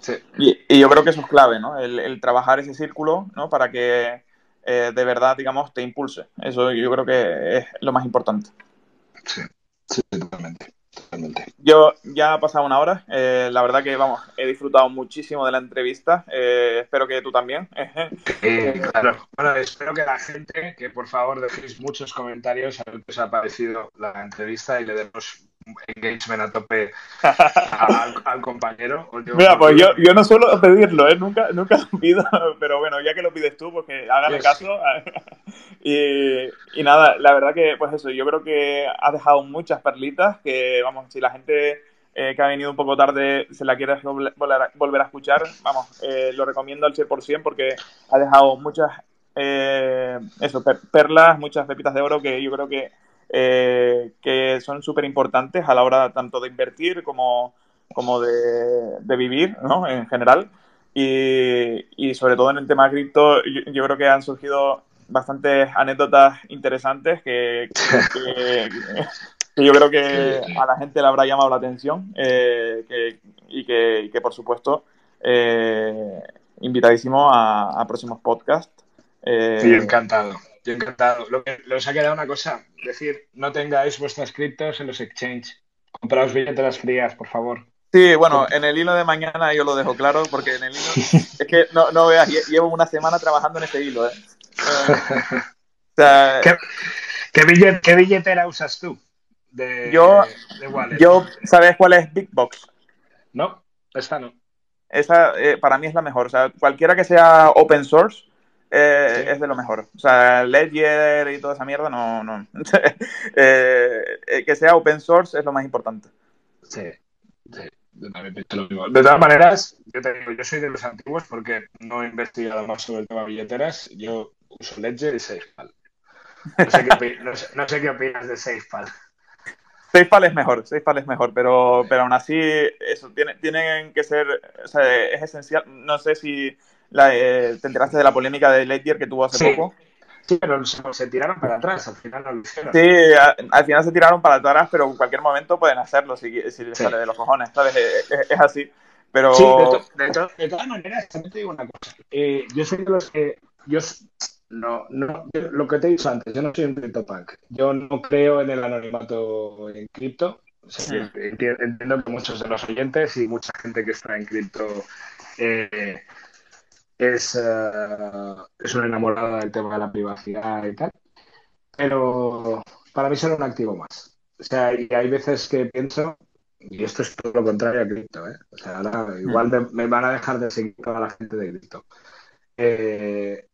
Sí. Y, y, yo creo que eso es clave, ¿no? El, el trabajar ese círculo, ¿no? Para que eh, de verdad, digamos, te impulse. Eso yo creo que es lo más importante. Sí, sí, totalmente. Totalmente. Yo ya ha pasado una hora. Eh, la verdad que, vamos, he disfrutado muchísimo de la entrevista. Eh, espero que tú también. Eh, claro. Bueno, espero que la gente, que por favor dejéis muchos comentarios a ver qué os ha parecido la entrevista y le demos engagement a tope al, al compañero. Mira, pues yo, yo, no suelo pedirlo, ¿eh? nunca, nunca lo pido, pero bueno, ya que lo pides tú, pues que hágame yes. caso. y, y, nada, la verdad que, pues eso, yo creo que has dejado muchas perlitas que, vamos, si la gente eh, que ha venido un poco tarde se la quiere volver, volver a escuchar, vamos, eh, lo recomiendo al 100% porque ha dejado muchas, eh, eso, perlas, muchas pepitas de oro que yo creo que eh, que son súper importantes a la hora tanto de invertir como, como de, de vivir, ¿no? En general. Y, y, sobre todo en el tema cripto, yo, yo, creo que han surgido bastantes anécdotas interesantes que, que, que yo creo que a la gente le habrá llamado la atención eh, que, y, que, y, que, por supuesto, eh, invitadísimo a, a próximos podcasts. Eh, sí, encantado. Yo encantado. Lo que os ha quedado una cosa, decir, no tengáis vuestras criptos en los exchange. Compraos billeteras frías, por favor. Sí, bueno, en el hilo de mañana yo lo dejo claro, porque en el hilo es que no, no veas, llevo una semana trabajando en ese hilo. ¿eh? o sea, ¿Qué, qué, billet, ¿Qué, billetera usas tú? De, yo, de wallet? yo, ¿sabes cuál es Big Box? No, esta no. Esa eh, para mí es la mejor. O sea, cualquiera que sea open source, eh, sí. es de lo mejor. O sea, Ledger y toda esa mierda, no. no. eh, que sea open source es lo más importante. Sí, sí. De todas maneras, yo te digo, yo soy de los antiguos porque no he investigado más sobre el tema billeteras. Yo uso Ledger y SafePal. No sé qué, no sé, no sé qué opinas de SafePal. SafePal es mejor, SafePal es mejor, pero, pero aún así, eso, tiene, tienen que ser, o sea, es esencial. No sé si la, eh, te enteraste de la polémica de Ledger que tuvo hace sí. poco. Sí, pero se tiraron para atrás, al final no lo hicieron. Sí, al final se tiraron para atrás, pero en cualquier momento pueden hacerlo si, si les sí. sale de los cojones, ¿sabes? Es, es, es así. Pero... Sí, de, to, de, to, de, todas maneras, también te digo una cosa. Eh, yo soy de los que. Yo, no, no, lo que te he dicho antes, yo no soy un CryptoPunk. Yo no creo en el anonimato en cripto. O sea. Entiendo que muchos de los oyentes y mucha gente que está en cripto. Eh, es, uh, es una enamorada del tema de la privacidad y tal, pero para mí será un activo más. O sea, y hay veces que pienso, y esto es todo lo contrario a cripto, ¿eh? O sea, ahora igual me, me, van a dejar de seguir toda la gente de cripto. Eh,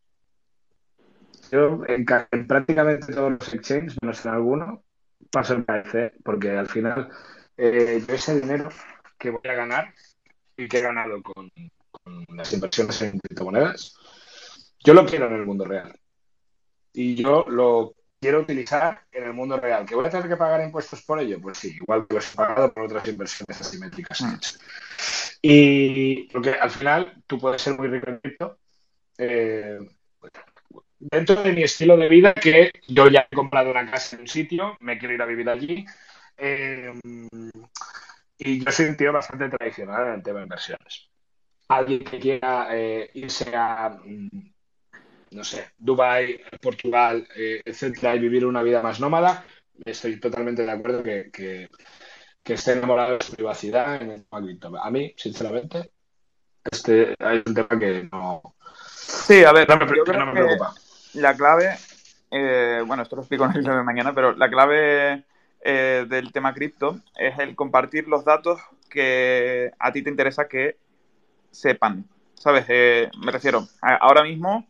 yo en, en, prácticamente todos los exchanges, menos en alguno, paso el KC, porque al final eh, yo ese dinero que voy a ganar y que he ganado con, las inversiones en criptomonedas, yo lo quiero en el mundo real. Y yo lo quiero utilizar en el mundo real. ¿Que voy a tener que pagar impuestos por ello? Pues sí, igual que los he pagado por otras inversiones asimétricas. Y porque al final tú puedes ser muy rico en cripto. Eh, dentro de mi estilo de vida, que yo ya he comprado una casa en un sitio, me quiero ir a vivir allí. Eh, y yo soy un tío bastante tradicional en el tema de inversiones alguien que quiera eh, irse a, mm, no sé, Dubai, Portugal, eh, etcétera, y vivir una vida más nómada, estoy totalmente de acuerdo que, que, que esté enamorado de su privacidad en el cripto. A mí, sinceramente, este hay un tema que no. Sí, a ver, no me, yo creo no me preocupa. La clave, eh, bueno, esto lo explico en el de mañana, pero la clave eh, del tema cripto es el compartir los datos que a ti te interesa que sepan, ¿sabes? Eh, me refiero, ahora mismo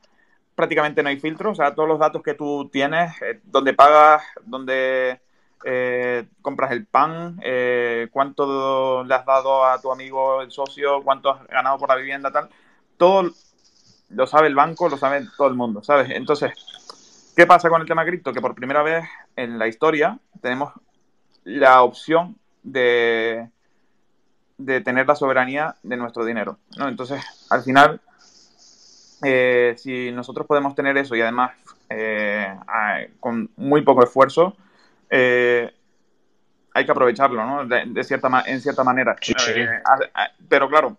prácticamente no hay filtros, o sea, todos los datos que tú tienes, eh, donde pagas, donde eh, compras el pan, eh, cuánto le has dado a tu amigo, el socio, cuánto has ganado por la vivienda, tal, todo lo sabe el banco, lo sabe todo el mundo, ¿sabes? Entonces, ¿qué pasa con el tema cripto? Que por primera vez en la historia tenemos la opción de de tener la soberanía de nuestro dinero. ¿no? Entonces, al final, eh, si nosotros podemos tener eso y además eh, con muy poco esfuerzo, eh, hay que aprovecharlo, ¿no? De, cierta, en cierta manera. Eh, pero claro,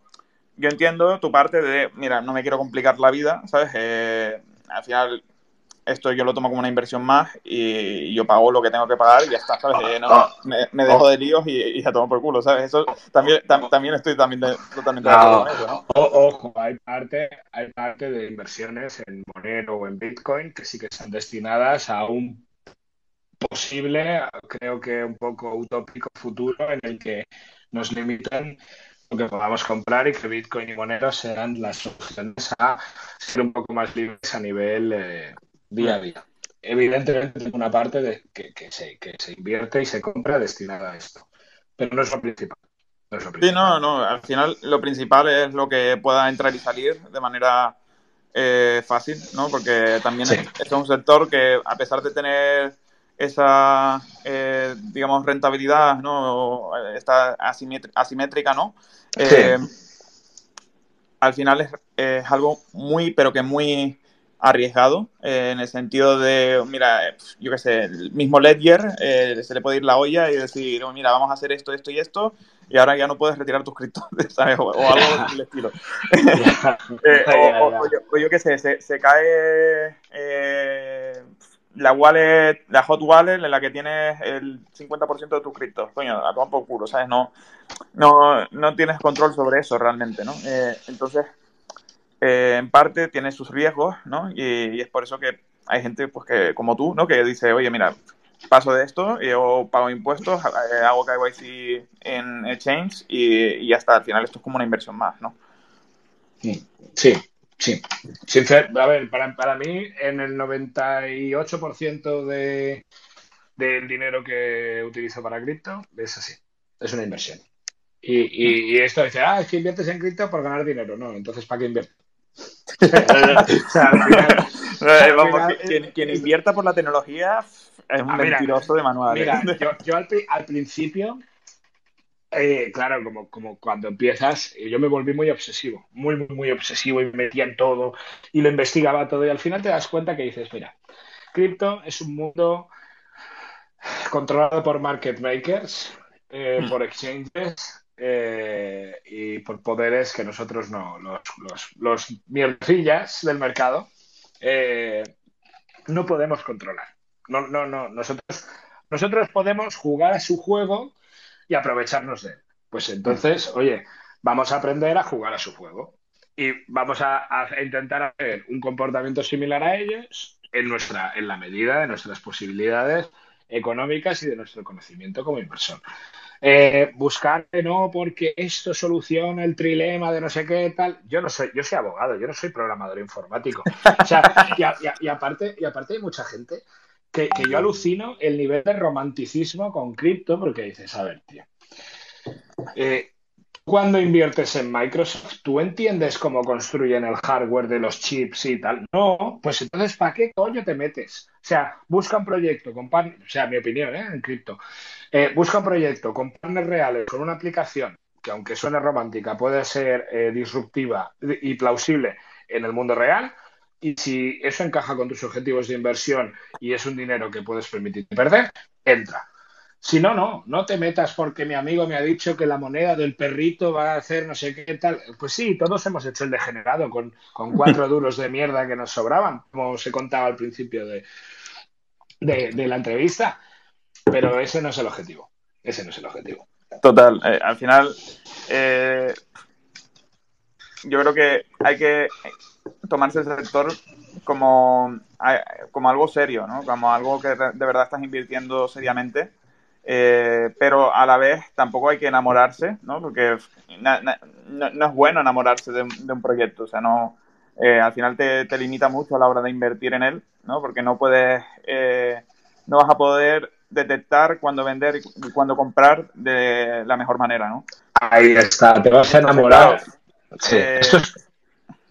yo entiendo tu parte de, mira, no me quiero complicar la vida, ¿sabes? al final esto yo lo tomo como una inversión más y yo pago lo que tengo que pagar y ya está, ¿sabes? Eh, ah. me, dejo de líos y, ya tomo por culo, ¿sabes? Eso también, también estoy también totalmente de acuerdo con eso, ¿no? ojo, hay parte, hay parte de inversiones en Monero o en Bitcoin que sí que están destinadas a un posible, creo que un poco utópico futuro en el que nos limitan lo que podamos comprar y que Bitcoin y Monero serán las opciones a ser un poco más libres a nivel eh, día a día. Evidentemente, una parte de que, se, que se invierte y se compra destinada a esto, pero no es lo principal. Sí, no, no, al final lo principal es lo que pueda entrar y salir de manera eh, fácil, ¿no? Porque también es, un sector que, a pesar de tener esa, eh, digamos, rentabilidad, ¿no? Esta asimétrica, ¿no? Eh, al final es, es, algo muy, pero que muy arriesgado eh, en el sentido de, mira, yo qué sé, el mismo Ledger eh, se le puede ir la olla y decir, oh, mira, vamos a hacer esto, esto y esto, y ahora ya no puedes retirar tus criptos, ¿sabes? O, algo del estilo. Eh, o, yo, qué sé, se, se cae la wallet, la hot wallet en la que tienes el 50% de tus criptos. Coño, a tomar por culo, ¿sabes? No, no, no tienes control sobre eso realmente, ¿no? entonces eh, en parte tiene sus riesgos, ¿no? Y, es por eso que hay gente, pues, que como tú, ¿no? Que dice, oye, mira, paso de esto, yo pago impuestos, eh, hago KYC en Exchange y, y ya está. Al final esto es como una inversión más, ¿no? Sí, sí. a ver, para, para mí, en el 98% de, del dinero que utilizo para cripto es así, es una inversión. Y, y, esto dice, ah, es que inviertes en cripto por ganar dinero. No, entonces, ¿para qué inviertes? quien, invierta por la tecnología es un ah, mentiroso de manual. Mira, ¿eh? yo, al, principio, eh, claro, como, como cuando empiezas, yo me volví muy obsesivo, muy, muy, muy obsesivo y me metía en todo y lo investigaba todo y al final te das cuenta que dices, mira, cripto es un mundo controlado por market makers, eh, hmm. por exchanges, eh, y por poderes que nosotros no, los, los, los del mercado, eh, no podemos controlar. No, no, no. Nosotros, nosotros podemos jugar a su juego y aprovecharnos de él. Pues entonces, oye, vamos a aprender a jugar a su juego y vamos a, a intentar hacer un comportamiento similar a ellos en, nuestra, en la medida de nuestras posibilidades económicas y de nuestro conocimiento como inversor. Eh, buscar no porque esto soluciona el trilema de no sé qué tal. Yo no soy, yo soy abogado, yo no soy programador informático. Y, aparte, y aparte hay mucha gente que, yo alucino el nivel de romanticismo con cripto, porque dices, a ver, tío. Eh, cuando inviertes en Microsoft, ¿tú entiendes cómo construyen el hardware de los chips y tal? No, pues entonces, ¿para qué coño te metes? O sea, busca un proyecto con o sea, mi opinión, ¿eh? En cripto. Eh, busca un proyecto con partners reales, con una aplicación que, aunque suene romántica, puede ser eh, disruptiva y plausible en el mundo real. Y si eso encaja con tus objetivos de inversión y es un dinero que puedes permitirte perder, entra. Si no, no, no te metas porque mi amigo me ha dicho que la moneda del perrito va a hacer no sé qué tal. Pues sí, todos hemos hecho el degenerado con, cuatro duros de mierda que nos sobraban, como se contaba al principio de, de, la entrevista. Pero ese no es el objetivo. Ese no es el objetivo. Total. Eh, al final, eh, yo creo que hay que tomarse el sector como, como algo serio, ¿no? Como algo que de verdad estás invirtiendo seriamente eh, pero a la vez tampoco hay que enamorarse, ¿no? Porque no, es bueno enamorarse de, un proyecto, o sea, no, eh, al final te, limita mucho a la hora de invertir en él, ¿no? Porque no puedes, eh, no vas a poder detectar cuándo vender y cuándo comprar de la mejor manera, ¿no? Ahí está, te vas a enamorar. Sí. Esto, es,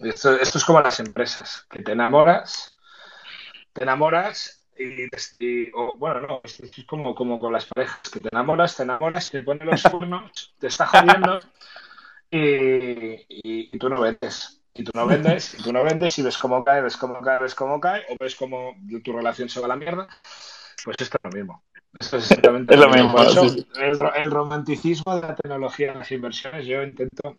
esto, esto es como las empresas, que te enamoras, te enamoras y, bueno, no, es, como, como con las parejas, que te enamoras, te enamoras, te ponen los cuernos, te está jodiendo y, tú no vendes. y tú no vendes, y tú no vendes, y ves cómo cae, ves cómo cae, ves cómo cae, o ves cómo tu relación se va a la mierda, pues esto es lo mismo. Esto es exactamente lo mismo. el, romanticismo de la tecnología en las inversiones yo intento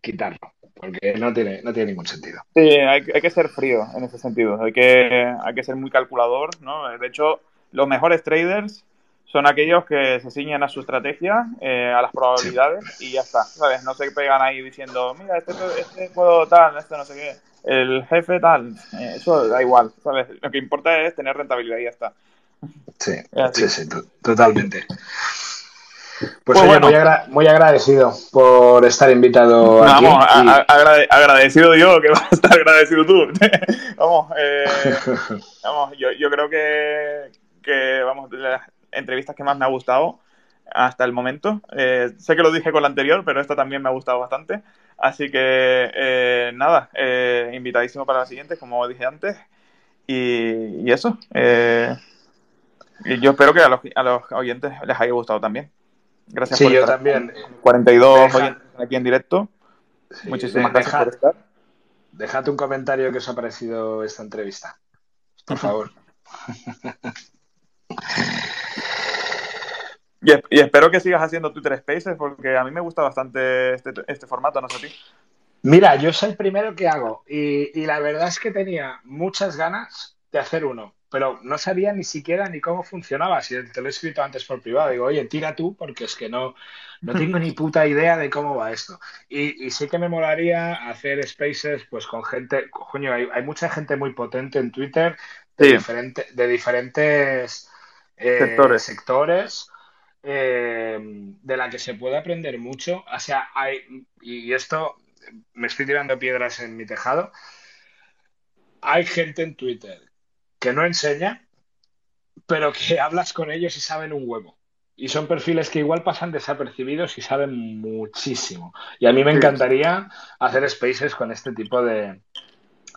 quitarlo, porque no tiene, no tiene ningún sentido. Sí, hay, hay, que ser frío en ese sentido, hay que, hay que ser muy calculador, ¿no? De hecho, los mejores traders son aquellos que se ciñen a su estrategia, eh, a las probabilidades y ya está, ¿sabes? No se pegan ahí diciendo, mira, este, este puedo tal, este no sé qué, el jefe tal, eh, eso da igual, ¿sabes? Lo que importa es tener rentabilidad y ya está. Sí, sí, sí, totalmente. Pues, pues muy, agradecido por estar invitado aquí. Vamos, agradecido yo, que vas a estar agradecido tú. vamos, eh, vamos yo, yo creo que, que vamos, entrevistas que más me ha gustado hasta el momento. Eh, sé que lo dije con la anterior, pero esta también me ha gustado bastante. Así que eh, nada, eh, invitadísimo para la siguiente, como dije antes. Y, eso. y yo espero que a los, a los, oyentes les haya gustado también. Gracias por yo también. 42 oyentes aquí en directo. Muchísimas gracias por estar. Dejad un comentario que os ha parecido esta entrevista. Por favor. Y, espero que sigas haciendo Twitter Spaces porque a mí me gusta bastante este, este formato, no sé a ti. Mira, yo soy el primero que hago y, la verdad es que tenía muchas ganas de hacer uno, pero no sabía ni siquiera ni cómo funcionaba. Si te lo he escrito antes por privado, digo, oye, tira tú porque es que no, no tengo ni puta idea de cómo va esto. Y, sí que me molaría hacer spaces pues con gente, coño, hay, mucha gente muy potente en Twitter de, de diferentes eh, sectores. sectores eh, de la que se puede aprender mucho. O sea, hay, y esto me estoy tirando piedras en mi tejado. Hay gente en Twitter que no enseña, pero que hablas con ellos y saben un huevo. Y son perfiles que igual pasan desapercibidos y saben muchísimo. Y a mí me encantaría hacer spaces con este tipo de,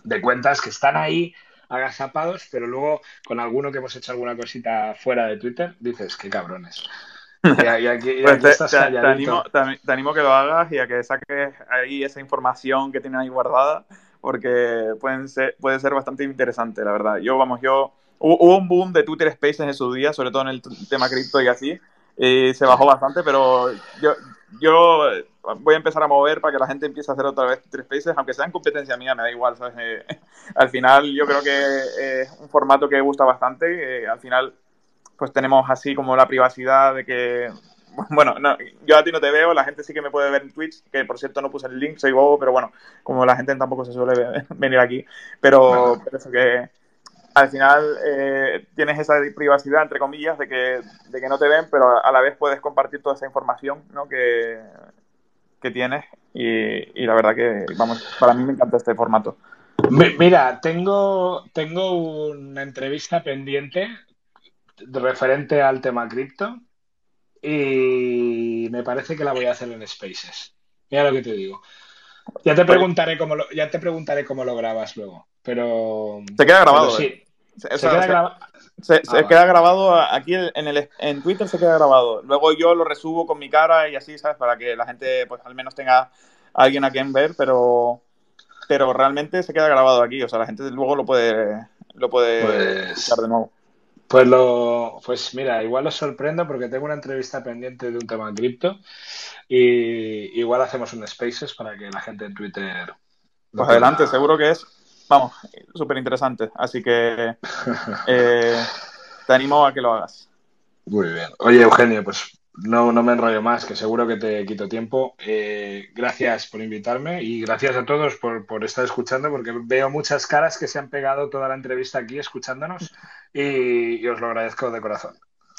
de cuentas que están ahí agazapados, pero luego con alguno que hemos hecho alguna cosita fuera de Twitter, dices, qué cabrones. Y, aquí, pues te, animo, te, animo, que lo hagas y a que saques ahí esa información que tienen ahí guardada, porque pueden ser, puede ser bastante interesante, la verdad. Yo, vamos, yo... Hubo un boom de Twitter Spaces en su día, sobre todo en el tema cripto y así, y se bajó bastante, pero yo, yo voy a empezar a mover para que la gente empiece a hacer otra vez Twitter Spaces, aunque sea en competencia mía, me da igual, ¿sabes? Eh, al final yo creo que es un formato que gusta bastante, al final pues tenemos así como la privacidad de que, bueno, yo a ti no te veo, la gente sí que me puede ver en Twitch, que por cierto no puse el link, soy bobo, pero bueno, como la gente tampoco se suele venir aquí, pero, eso que al final eh, tienes esa privacidad, entre comillas, de que, de que no te ven, pero a la vez puedes compartir toda esa información ¿no? que, que tienes y, y la verdad que, vamos, para mí me encanta este formato. Mira, tengo, tengo una entrevista pendiente referente al tema cripto y me parece que la voy a hacer en Spaces. Mira lo que te digo. Ya te preguntaré cómo lo, ya te preguntaré cómo lo grabas luego, pero se queda grabado. Sí. ¿eh? Se, queda, grabado aquí en, el, en Twitter se queda grabado. Luego yo lo resubo con mi cara y así, ¿sabes? Para que la gente pues al menos tenga a alguien a quien ver, pero pero realmente se queda grabado aquí, o sea, la gente luego lo puede lo puede pues escuchar de nuevo. Pues lo, pues mira, igual os sorprendo porque tengo una entrevista pendiente de un tema en cripto y igual hacemos un Spaces para que la gente en Twitter. Pues adelante, seguro que es, vamos, súper interesante. Así que eh, te animo a que lo hagas. Muy bien. Oye, Eugenio, pues no, no me enrollo más, que seguro que te quito tiempo. Eh, gracias por invitarme y gracias a todos por, por, estar escuchando, porque veo muchas caras que se han pegado toda la entrevista aquí escuchándonos y, os lo agradezco de corazón.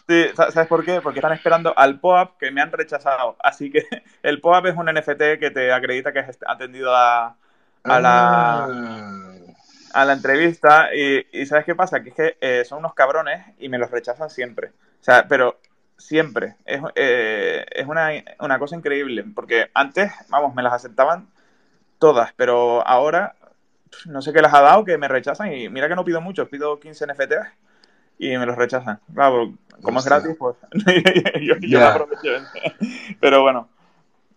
Sí, ¿sabes por qué? Porque están esperando al POAP que me han rechazado. Así que el POAP es un NFT que te acredita que has atendido a, a la, ah. a la entrevista. Y, ¿sabes qué pasa? Que es que eh, son unos cabrones y me los rechazan siempre. O sea, pero siempre. Es, eh, es una, una, cosa increíble, porque antes, vamos, me las aceptaban todas, pero ahora no sé qué las ha dado, que me rechazan y mira que no pido mucho, pido 15 NFTs y me los rechazan. Claro, como es gratis, pues yo, yo aprovecho. Pero bueno,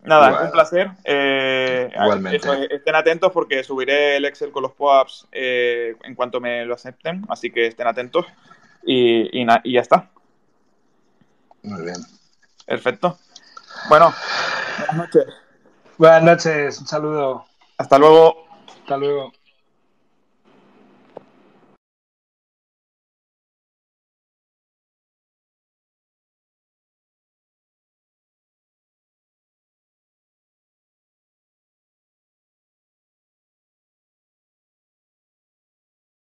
Nada, un placer. Eh, estén atentos porque subiré el Excel con los POAPs eh, en cuanto me lo acepten, así que estén atentos y, y ya está. Muy bien. Perfecto. Bueno, buenas noches. Buenas noches, un saludo. Hasta luego. Hasta luego.